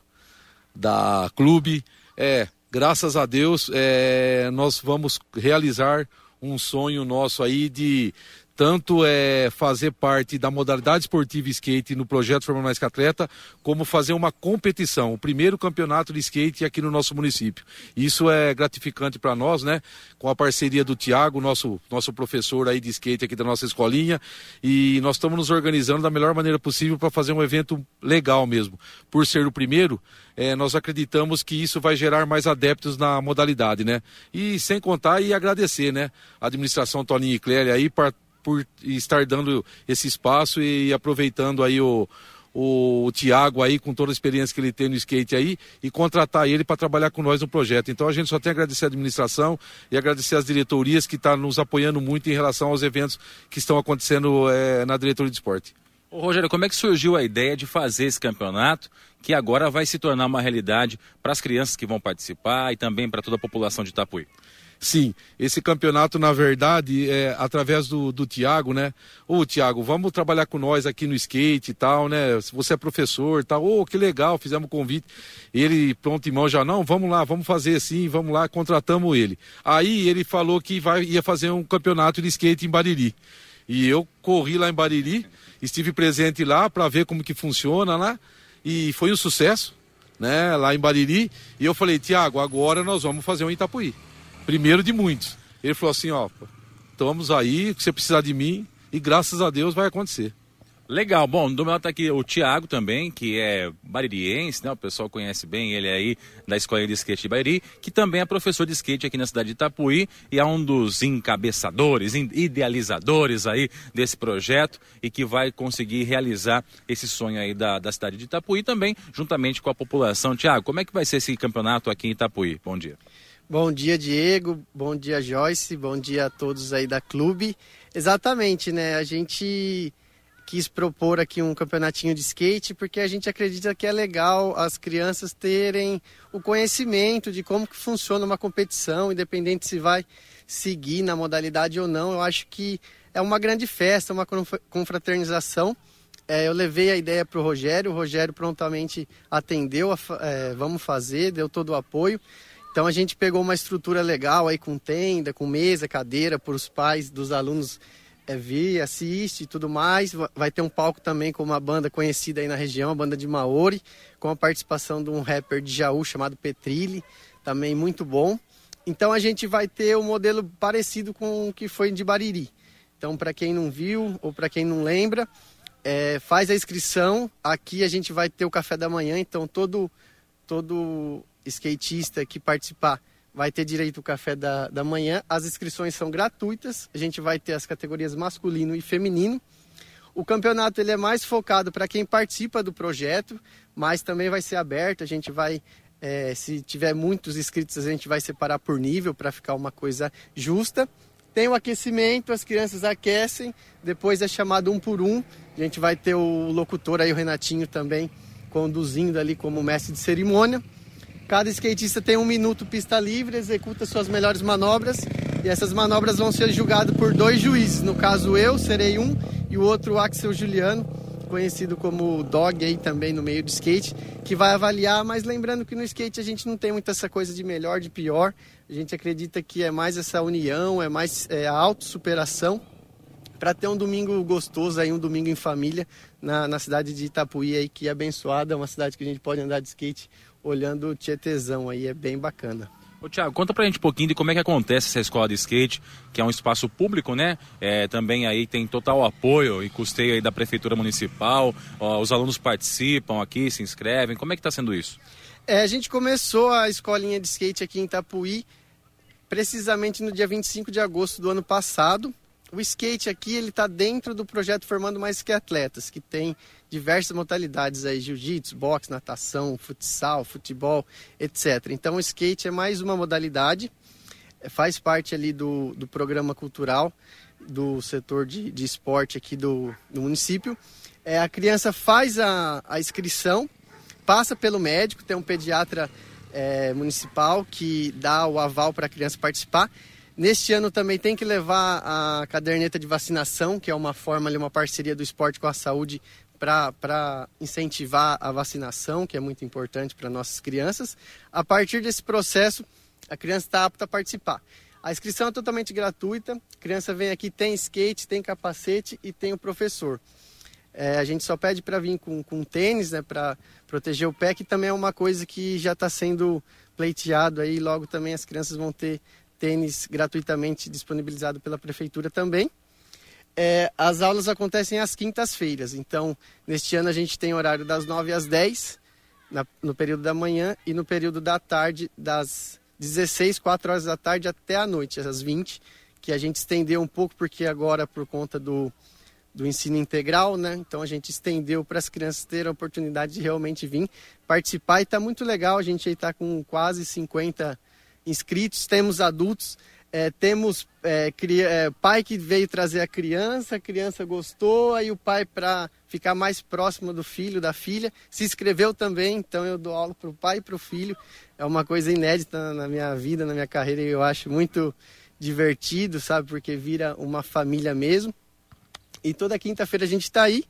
da clube. É, graças a Deus, é, nós vamos realizar um sonho nosso aí de tanto é fazer parte da modalidade esportiva skate no projeto Formando Mais que Atleta, como fazer uma competição, o primeiro campeonato de skate aqui no nosso município. Isso é gratificante para nós, né? Com a parceria do Tiago, nosso, nosso professor aí de skate aqui da nossa escolinha, e nós estamos nos organizando da melhor maneira possível para fazer um evento legal mesmo. Por ser o primeiro, é, nós acreditamos que isso vai gerar mais adeptos na modalidade, né? E sem contar e agradecer, né? A administração Toninho e Clélia aí para por estar dando esse espaço e aproveitando aí o, o, o Tiago aí com toda a experiência que ele tem no skate aí e contratar ele para trabalhar com nós no projeto. Então a gente só tem a agradecer a administração e agradecer as diretorias que estão tá nos apoiando muito em relação aos eventos que estão acontecendo é, na diretoria de esporte. Ô, Rogério, como é que surgiu a ideia de fazer esse campeonato que agora vai se tornar uma realidade para as crianças que vão participar e também para toda a população de Itapuí? Sim, esse campeonato, na verdade, é através do, do Tiago, né? Ô, Tiago, vamos trabalhar com nós aqui no skate e tal, né? Você é professor e tal, ô, que legal, fizemos o convite. Ele, pronto em mão, já, não, vamos lá, vamos fazer assim, vamos lá, contratamos ele. Aí ele falou que vai, ia fazer um campeonato de skate em Bariri. E eu corri lá em Bariri, estive presente lá para ver como que funciona lá, e foi um sucesso, né? Lá em Bariri. E eu falei, Tiago, agora nós vamos fazer um Itapuí primeiro de muitos. Ele falou assim, ó, estamos aí, que você precisar de mim, e graças a Deus vai acontecer. Legal, bom, do meu tá aqui o Tiago também, que é baririense, né? O pessoal conhece bem ele aí da Escola de Skate de Bariri, que também é professor de skate aqui na cidade de Itapuí e é um dos encabeçadores, idealizadores aí desse projeto e que vai conseguir realizar esse sonho aí da, da cidade de Itapuí também, juntamente com a população. Tiago, como é que vai ser esse campeonato aqui em Itapuí? Bom dia. Bom dia, Diego. Bom dia, Joyce. Bom dia a todos aí da clube. Exatamente, né? A gente quis propor aqui um campeonatinho de skate porque a gente acredita que é legal as crianças terem o conhecimento de como que funciona uma competição, independente se vai seguir na modalidade ou não. Eu acho que é uma grande festa, uma confraternização. É, eu levei a ideia para o Rogério, o Rogério prontamente atendeu, a, é, vamos fazer, deu todo o apoio. Então a gente pegou uma estrutura legal aí com tenda, com mesa, cadeira para os pais dos alunos é, vir, e tudo mais. Vai ter um palco também com uma banda conhecida aí na região, a banda de Maori, com a participação de um rapper de Jaú chamado Petrilli, também muito bom. Então a gente vai ter um modelo parecido com o que foi de Bariri. Então para quem não viu ou para quem não lembra, é, faz a inscrição. Aqui a gente vai ter o café da manhã, então todo todo skatista que participar vai ter direito ao café da, da manhã. As inscrições são gratuitas. A gente vai ter as categorias masculino e feminino. O campeonato ele é mais focado para quem participa do projeto, mas também vai ser aberto. A gente vai, é, se tiver muitos inscritos, a gente vai separar por nível para ficar uma coisa justa. Tem o aquecimento, as crianças aquecem, depois é chamado um por um. A gente vai ter o locutor aí, o Renatinho também, conduzindo ali como mestre de cerimônia. Cada skatista tem um minuto pista livre, executa suas melhores manobras e essas manobras vão ser julgadas por dois juízes. No caso, eu serei um e o outro, Axel Juliano, conhecido como Dog aí também no meio do skate, que vai avaliar. Mas lembrando que no skate a gente não tem muito essa coisa de melhor, de pior. A gente acredita que é mais essa união, é mais é, a autossuperação para ter um domingo gostoso aí, um domingo em família na, na cidade de Itapuí aí, que é abençoada, é uma cidade que a gente pode andar de skate olhando o Tietezão aí, é bem bacana. Ô, Tiago, conta pra gente um pouquinho de como é que acontece essa escola de skate, que é um espaço público, né? É, também aí tem total apoio e custeio aí da Prefeitura Municipal, ó, os alunos participam aqui, se inscrevem, como é que tá sendo isso? É, a gente começou a escolinha de skate aqui em Itapuí, precisamente no dia 25 de agosto do ano passado. O skate aqui, ele tá dentro do projeto Formando Mais Que Atletas, que tem diversas modalidades aí, jiu-jitsu, boxe, natação, futsal, futebol, etc. Então o skate é mais uma modalidade, é, faz parte ali do, do programa cultural do setor de, de esporte aqui do, do município. É, a criança faz a, a inscrição, passa pelo médico, tem um pediatra é, municipal que dá o aval para a criança participar. Neste ano também tem que levar a caderneta de vacinação, que é uma forma, uma parceria do esporte com a saúde para incentivar a vacinação, que é muito importante para nossas crianças. A partir desse processo, a criança está apta a participar. A inscrição é totalmente gratuita. A criança vem aqui, tem skate, tem capacete e tem o professor. É, a gente só pede para vir com, com tênis, né, para proteger o pé, que também é uma coisa que já está sendo pleiteado aí. Logo também as crianças vão ter tênis gratuitamente disponibilizado pela prefeitura também. É, as aulas acontecem às quintas-feiras, então neste ano a gente tem horário das 9 às 10, na, no período da manhã, e no período da tarde, das 16, 4 horas da tarde até a noite, às 20, que a gente estendeu um pouco porque agora por conta do, do ensino integral, né? Então a gente estendeu para as crianças terem a oportunidade de realmente vir participar e está muito legal. A gente está com quase 50 inscritos, temos adultos, é, temos é, é, pai que veio trazer a criança, a criança gostou, aí o pai para ficar mais próximo do filho, da filha, se inscreveu também, então eu dou aula para o pai e para o filho é uma coisa inédita na minha vida, na minha carreira, e eu acho muito divertido, sabe? Porque vira uma família mesmo. E toda quinta-feira a gente está aí.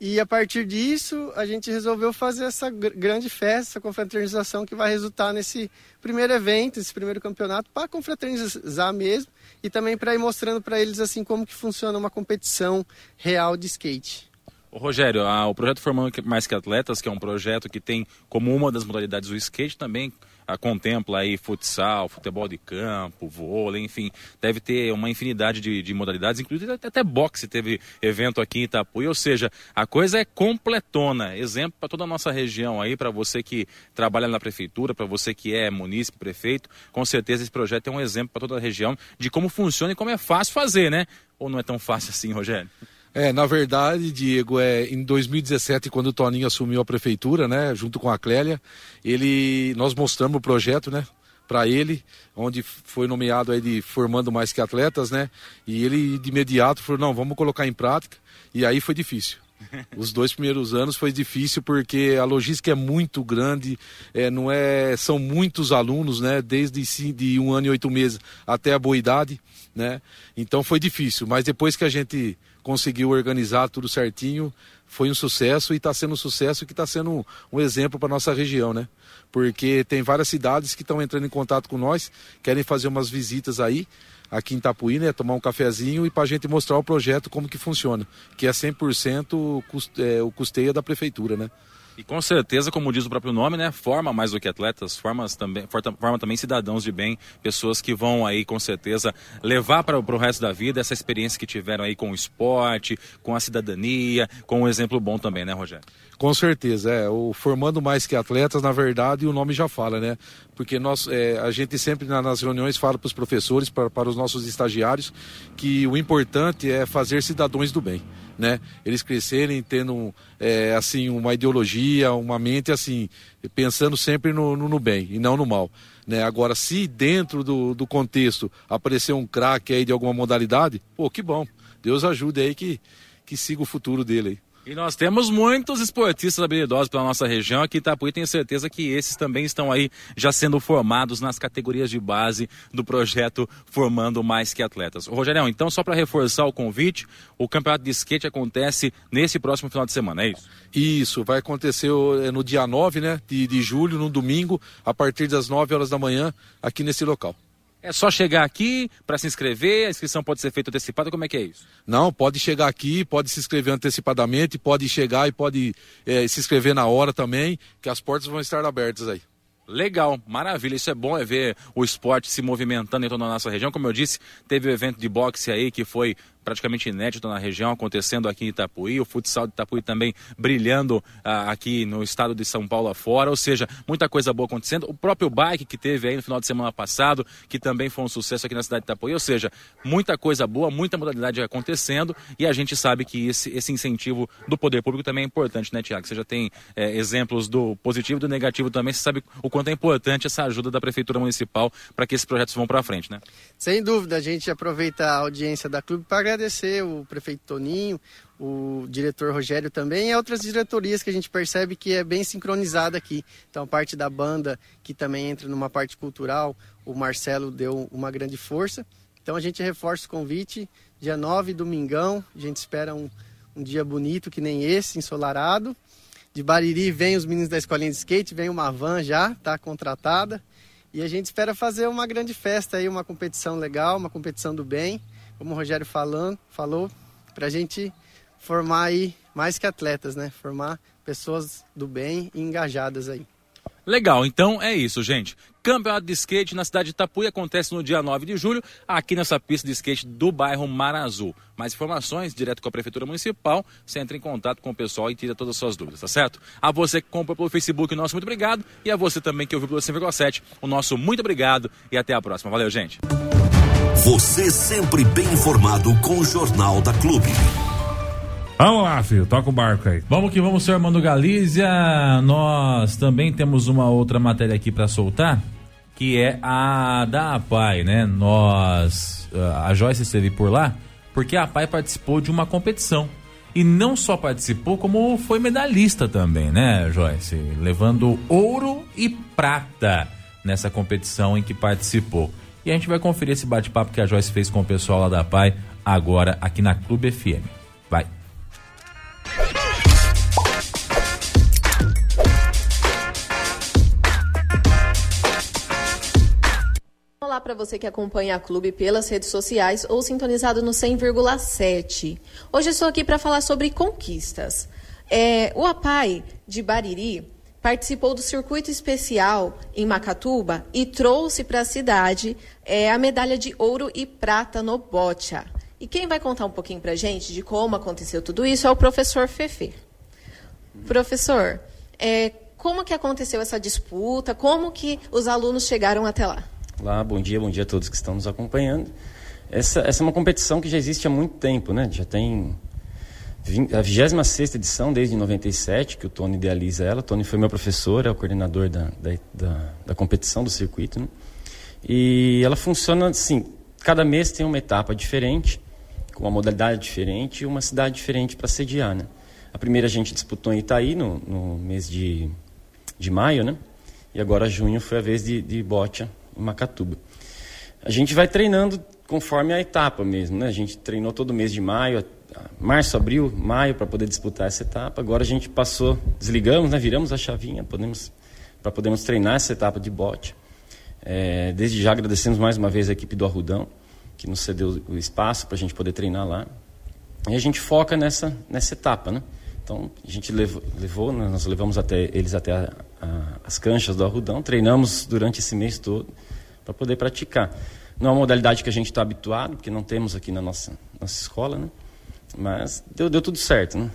E a partir disso, a gente resolveu fazer essa grande festa, essa confraternização que vai resultar nesse primeiro evento, esse primeiro campeonato, para confraternizar mesmo e também para ir mostrando para eles assim como que funciona uma competição real de skate. Ô, Rogério, a, o projeto Formando Mais Que Atletas, que é um projeto que tem como uma das modalidades o skate, também contempla aí futsal, futebol de campo, vôlei, enfim, deve ter uma infinidade de, de modalidades, inclusive até, boxe teve evento aqui em Itapuí, ou seja, a coisa é completona, exemplo para toda a nossa região aí, para você que trabalha na prefeitura, para você que é munícipe, prefeito, com certeza esse projeto é um exemplo para toda a região de como funciona e como é fácil fazer, né? Ou não é tão fácil assim, Rogério? É, na verdade, Diego, é em 2017, quando o Toninho assumiu a prefeitura, né, junto com a Clélia, ele, nós mostramos o projeto, né, para ele, onde foi nomeado aí de formando mais que atletas, né, e ele de imediato falou, não, vamos colocar em prática, e aí foi difícil. [LAUGHS] Os dois primeiros anos foi difícil porque a logística é muito grande, é, não é, são muitos alunos, né, desde de um ano e oito meses até a boa idade, né, então foi difícil, mas depois que a gente conseguiu organizar tudo certinho, foi um sucesso e está sendo um sucesso que está sendo um, um exemplo para nossa região, né? Porque tem várias cidades que estão entrando em contato com nós, querem fazer umas visitas aí, aqui em Itapuí, né? Tomar um cafezinho e para a gente mostrar o projeto como que funciona, que é 100% custe, é, o custeio da prefeitura, né? E com certeza, como diz o próprio nome, né, forma mais do que atletas, forma também, forma também cidadãos de bem, pessoas que vão aí com certeza levar para o resto da vida essa experiência que tiveram aí com o esporte, com a cidadania, com um exemplo bom também, né, Rogério? Com certeza, é. O formando mais que atletas, na verdade, o nome já fala, né? Porque nós, é, a gente sempre nas reuniões fala para os professores, para os nossos estagiários, que o importante é fazer cidadãos do bem né? Eles crescerem tendo é, assim uma ideologia, uma mente assim pensando sempre no, no, no, bem e não no mal, né? Agora, se dentro do, do contexto aparecer um craque aí de alguma modalidade, pô, que bom. Deus ajude aí que que siga o futuro dele aí. E nós temos muitos esportistas habilidosos pela nossa região. Aqui em Itapuí tenho certeza que esses também estão aí já sendo formados nas categorias de base do projeto Formando Mais Que Atletas. Rogério, então só para reforçar o convite, o campeonato de skate acontece nesse próximo final de semana, é isso? Isso, vai acontecer é no dia 9 né, de, de julho, no domingo, a partir das 9 horas da manhã, aqui nesse local. É só chegar aqui para se inscrever, a inscrição pode ser feita antecipada, como é que é isso? Não, pode chegar aqui, pode se inscrever antecipadamente, pode chegar e pode é, se inscrever na hora também, que as portas vão estar abertas aí. Legal, maravilha. Isso é bom é ver o esporte se movimentando em toda a nossa região. Como eu disse, teve o evento de boxe aí que foi praticamente inédito na região, acontecendo aqui em Itapuí, o futsal de Itapuí também brilhando ah, aqui no estado de São Paulo afora, ou seja, muita coisa boa acontecendo. O próprio bike que teve aí no final de semana passado, que também foi um sucesso aqui na cidade de Itapuí, ou seja, muita coisa boa, muita modalidade acontecendo e a gente sabe que esse, esse incentivo do poder público também é importante, né, Tiago? Você já tem é, exemplos do positivo e do negativo também, você sabe o quanto é importante essa ajuda da Prefeitura Municipal para que esses projetos vão para frente, né? Sem dúvida, a gente aproveita a audiência da Clube para agradecer o prefeito Toninho, o diretor Rogério também e outras diretorias que a gente percebe que é bem sincronizada aqui. Então, a parte da banda, que também entra numa parte cultural, o Marcelo deu uma grande força. Então, a gente reforça o convite, dia 9, domingão, a gente espera um, um dia bonito que nem esse, ensolarado. De Bariri vem os meninos da escolinha de skate, vem uma van já, tá contratada. E a gente espera fazer uma grande festa aí, uma competição legal, uma competição do bem, como o Rogério falando, falou, para a gente formar aí mais que atletas, né? Formar pessoas do bem e engajadas aí. Legal, então é isso, gente. Campeonato de skate na cidade de Itapuí acontece no dia 9 de julho, aqui nessa pista de skate do bairro Mar Azul. Mais informações, direto com a Prefeitura Municipal, você entra em contato com o pessoal e tira todas as suas dúvidas, tá certo? A você que compra pelo Facebook, nosso muito obrigado. E a você também que ouviu pelo 5,7, o nosso muito obrigado e até a próxima. Valeu, gente. Você sempre bem informado com o Jornal da Clube. Vamos lá, filho, toca o barco aí. Vamos que vamos, senhor Armando Galícia. Nós também temos uma outra matéria aqui para soltar, que é a da APAI, né? Nós, a Joyce esteve por lá, porque a APAI participou de uma competição. E não só participou, como foi medalhista também, né, Joyce? Levando ouro e prata nessa competição em que participou. E a gente vai conferir esse bate-papo que a Joyce fez com o pessoal lá da APAI agora aqui na Clube FM. Vai. Olá para você que acompanha a Clube pelas redes sociais ou sintonizado no 100,7. Hoje estou aqui para falar sobre conquistas. É, o APAI de Bariri participou do circuito especial em Macatuba e trouxe para a cidade é, a medalha de ouro e prata no bocha. E quem vai contar um pouquinho para a gente de como aconteceu tudo isso é o professor Fefe. Professor, é, como que aconteceu essa disputa? Como que os alunos chegaram até lá? Olá, bom dia, bom dia a todos que estão nos acompanhando. Essa, essa é uma competição que já existe há muito tempo, né? Já tem 20, a 26 edição, desde 97, que o Tony idealiza ela. O Tony foi meu professor, é o coordenador da, da, da, da competição do circuito. Né? E ela funciona assim: cada mês tem uma etapa diferente, com uma modalidade diferente e uma cidade diferente para sediar. Né? A primeira a gente disputou em Itaí, no, no mês de, de maio, né? e agora junho foi a vez de, de Botia, em Macatuba. A gente vai treinando conforme a etapa mesmo, né? A gente treinou todo mês de maio, março, abril, maio para poder disputar essa etapa. Agora a gente passou, desligamos, né? Viramos a chavinha, podemos para podermos treinar essa etapa de bote. É, desde já agradecemos mais uma vez a equipe do Arrudão que nos cedeu o espaço para a gente poder treinar lá. E a gente foca nessa nessa etapa, né? Então a gente levou, levou né? nós levamos até eles até a, a, as canchas do Arrudão, treinamos durante esse mês todo para poder praticar. Não é uma modalidade que a gente está habituado, porque não temos aqui na nossa, nossa escola, né? Mas deu, deu tudo certo, né?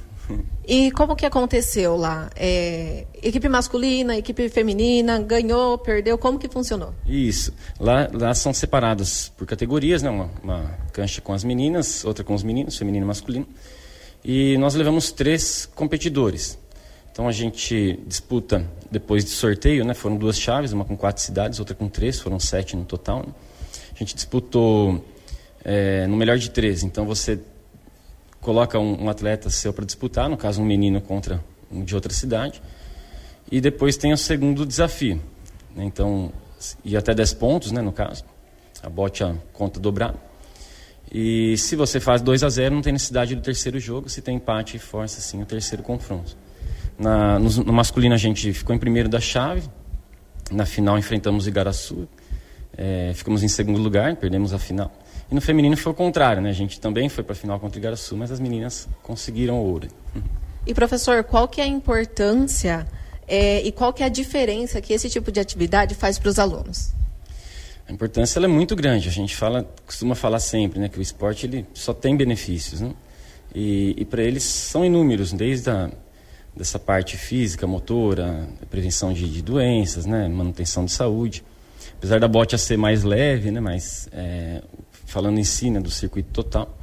E como que aconteceu lá? É, equipe masculina, equipe feminina, ganhou, perdeu, como que funcionou? Isso. Lá, lá são separadas por categorias, né? Uma, uma cancha com as meninas, outra com os meninos, feminino e masculino. E nós levamos três competidores. Então a gente disputa depois de sorteio, né? Foram duas chaves, uma com quatro cidades, outra com três, foram sete no total. Né? A gente disputou é, no melhor de três. Então você coloca um, um atleta seu para disputar, no caso um menino contra um de outra cidade, e depois tem o segundo desafio. Né? Então, e até 10 pontos, né, no caso. A bote a conta dobrada. E se você faz 2 a 0 não tem necessidade do terceiro jogo. Se tem empate, força sim o terceiro confronto. Na, no, no, masculino a gente ficou em primeiro da chave. Na final enfrentamos o Igaraçu. É, ficamos em segundo lugar, perdemos a final. E no feminino foi o contrário, né? A gente também foi para a final contra o Igaraçu, mas as meninas conseguiram ouro. E professor, qual que é a importância é, e qual que é a diferença que esse tipo de atividade faz para os alunos? A importância é muito grande. A gente fala, costuma falar sempre, né, que o esporte ele só tem benefícios, né? E, e para eles são inúmeros, desde a dessa parte física, motora, prevenção de, de, doenças, né, manutenção de saúde. Apesar da bote ser mais leve, né, mas é, falando em si, né, do circuito total.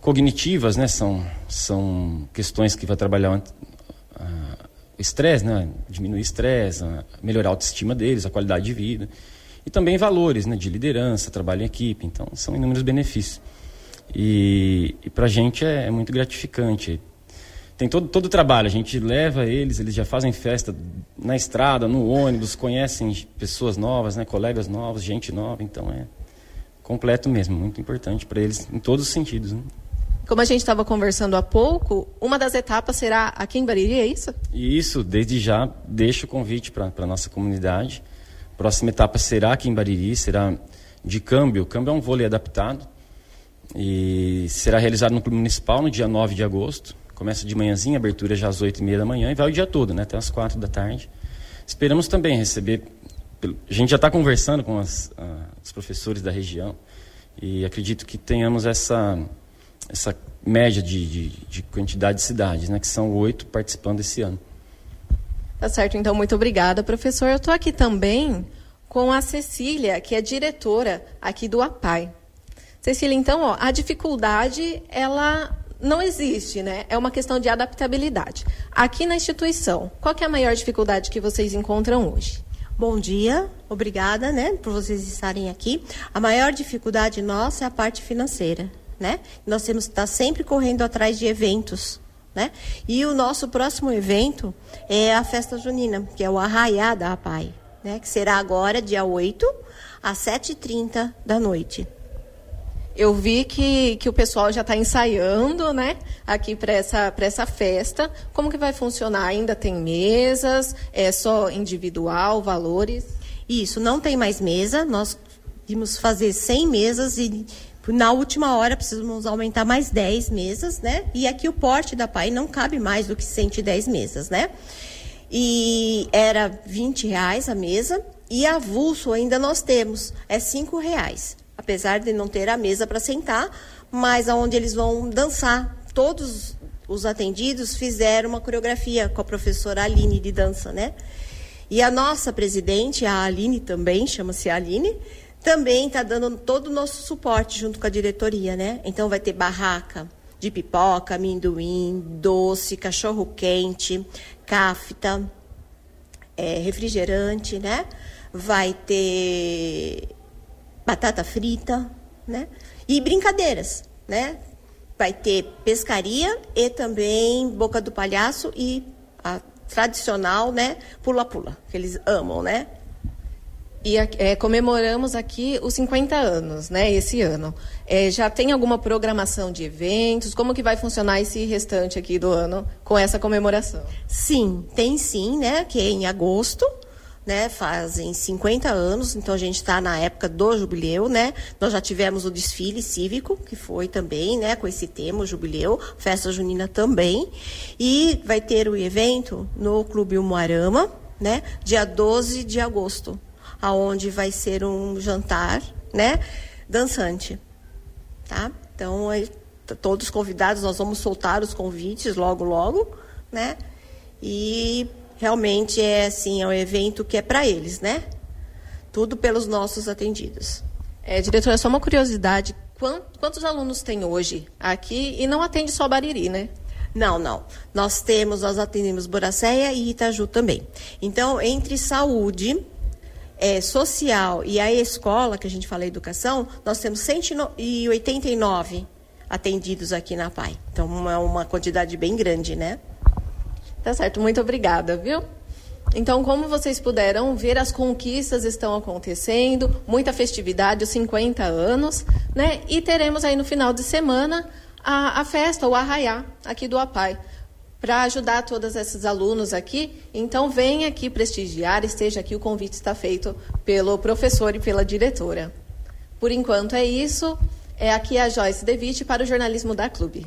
Cognitivas, né, são, são questões que vai trabalhar o estresse, né, diminuir o estresse, melhorar a autoestima deles, a qualidade de vida. E também valores, né, de liderança, trabalho em equipe. Então, são inúmeros benefícios. E, e para a gente é, é muito gratificante tem todo, todo o trabalho. A gente leva eles, eles já fazem festa na estrada, no ônibus, conhecem pessoas novas, né, colegas novos, gente nova. Então é completo mesmo, muito importante para eles em todos os sentidos. Né? Como a gente estava conversando há pouco, uma das etapas será aqui em Bariri, é isso? Isso, desde já deixo o convite para a nossa comunidade Próxima etapa será aqui em Bariri, será de câmbio. O câmbio é um vôlei adaptado e será realizado no Clube Municipal no dia 9 de agosto. Começa de manhãzinha, abertura já às 8 e meia da manhã e vai o dia todo, né, até as 4 da tarde. Esperamos também receber. A gente já está conversando com as, os professores da região e acredito que tenhamos essa, essa média de, de, de quantidade de cidades, né, que são oito participando esse ano. Tá certo, então muito obrigada, professor. Eu estou aqui também com a Cecília, que é diretora aqui do APAI. Cecília, então, ó, a dificuldade, ela não existe, né? É uma questão de adaptabilidade. Aqui na instituição, qual é a maior dificuldade que vocês encontram hoje? Bom dia, obrigada, né, por vocês estarem aqui. A maior dificuldade nossa é a parte financeira, né? Nós temos que estar sempre correndo atrás de eventos, né? E o nosso próximo evento é a festa junina, que é o Arraiá da APAI, né? Que será agora dia 8 às 7h30 da noite. Eu vi que, que o pessoal já está ensaiando, né? Aqui para essa, essa festa. Como que vai funcionar? Ainda tem mesas? É só individual, valores? Isso, não tem mais mesa. Nós vimos fazer 100 mesas e na última hora precisamos aumentar mais 10 mesas, né? E aqui o porte da PAI não cabe mais do que 110 mesas, né? E era 20 reais a mesa e avulso ainda nós temos, é 5 reais apesar de não ter a mesa para sentar, mas aonde eles vão dançar. Todos os atendidos fizeram uma coreografia com a professora Aline de dança, né? E a nossa presidente, a Aline também, chama-se Aline, também está dando todo o nosso suporte junto com a diretoria, né? Então vai ter barraca de pipoca, amendoim, doce, cachorro quente, cafta, é, refrigerante, né? Vai ter batata frita, né? E brincadeiras, né? Vai ter pescaria e também boca do palhaço e a tradicional, né? Pula-pula, que eles amam, né? E é, comemoramos aqui os 50 anos, né? Esse ano. É, já tem alguma programação de eventos? Como que vai funcionar esse restante aqui do ano com essa comemoração? Sim, tem sim, né? Que é em agosto né? Fazem 50 anos, então a gente está na época do jubileu, né? Nós já tivemos o desfile cívico, que foi também, né? Com esse tema, o jubileu, festa junina também. E vai ter o evento no Clube Umuarama, né? Dia 12 de agosto, aonde vai ser um jantar, né? Dançante, tá? Então, todos convidados, nós vamos soltar os convites logo, logo, né? E realmente é assim, é um evento que é para eles, né? Tudo pelos nossos atendidos. É, diretora, só uma curiosidade, quantos alunos tem hoje aqui e não atende só Bariri, né? Não, não. Nós temos, nós atendemos Boracéia e Itaju também. Então, entre saúde, é, social e a escola, que a gente fala educação, nós temos 189 atendidos aqui na PAI. Então, é uma quantidade bem grande, né? Tá certo, muito obrigada, viu? Então, como vocês puderam ver, as conquistas estão acontecendo, muita festividade, os 50 anos, né? E teremos aí no final de semana a, a festa, o arraiá, aqui do APAI, para ajudar todos esses alunos aqui. Então, venha aqui prestigiar, esteja aqui, o convite está feito pelo professor e pela diretora. Por enquanto é isso. É aqui a Joyce Devitt para o jornalismo da Clube.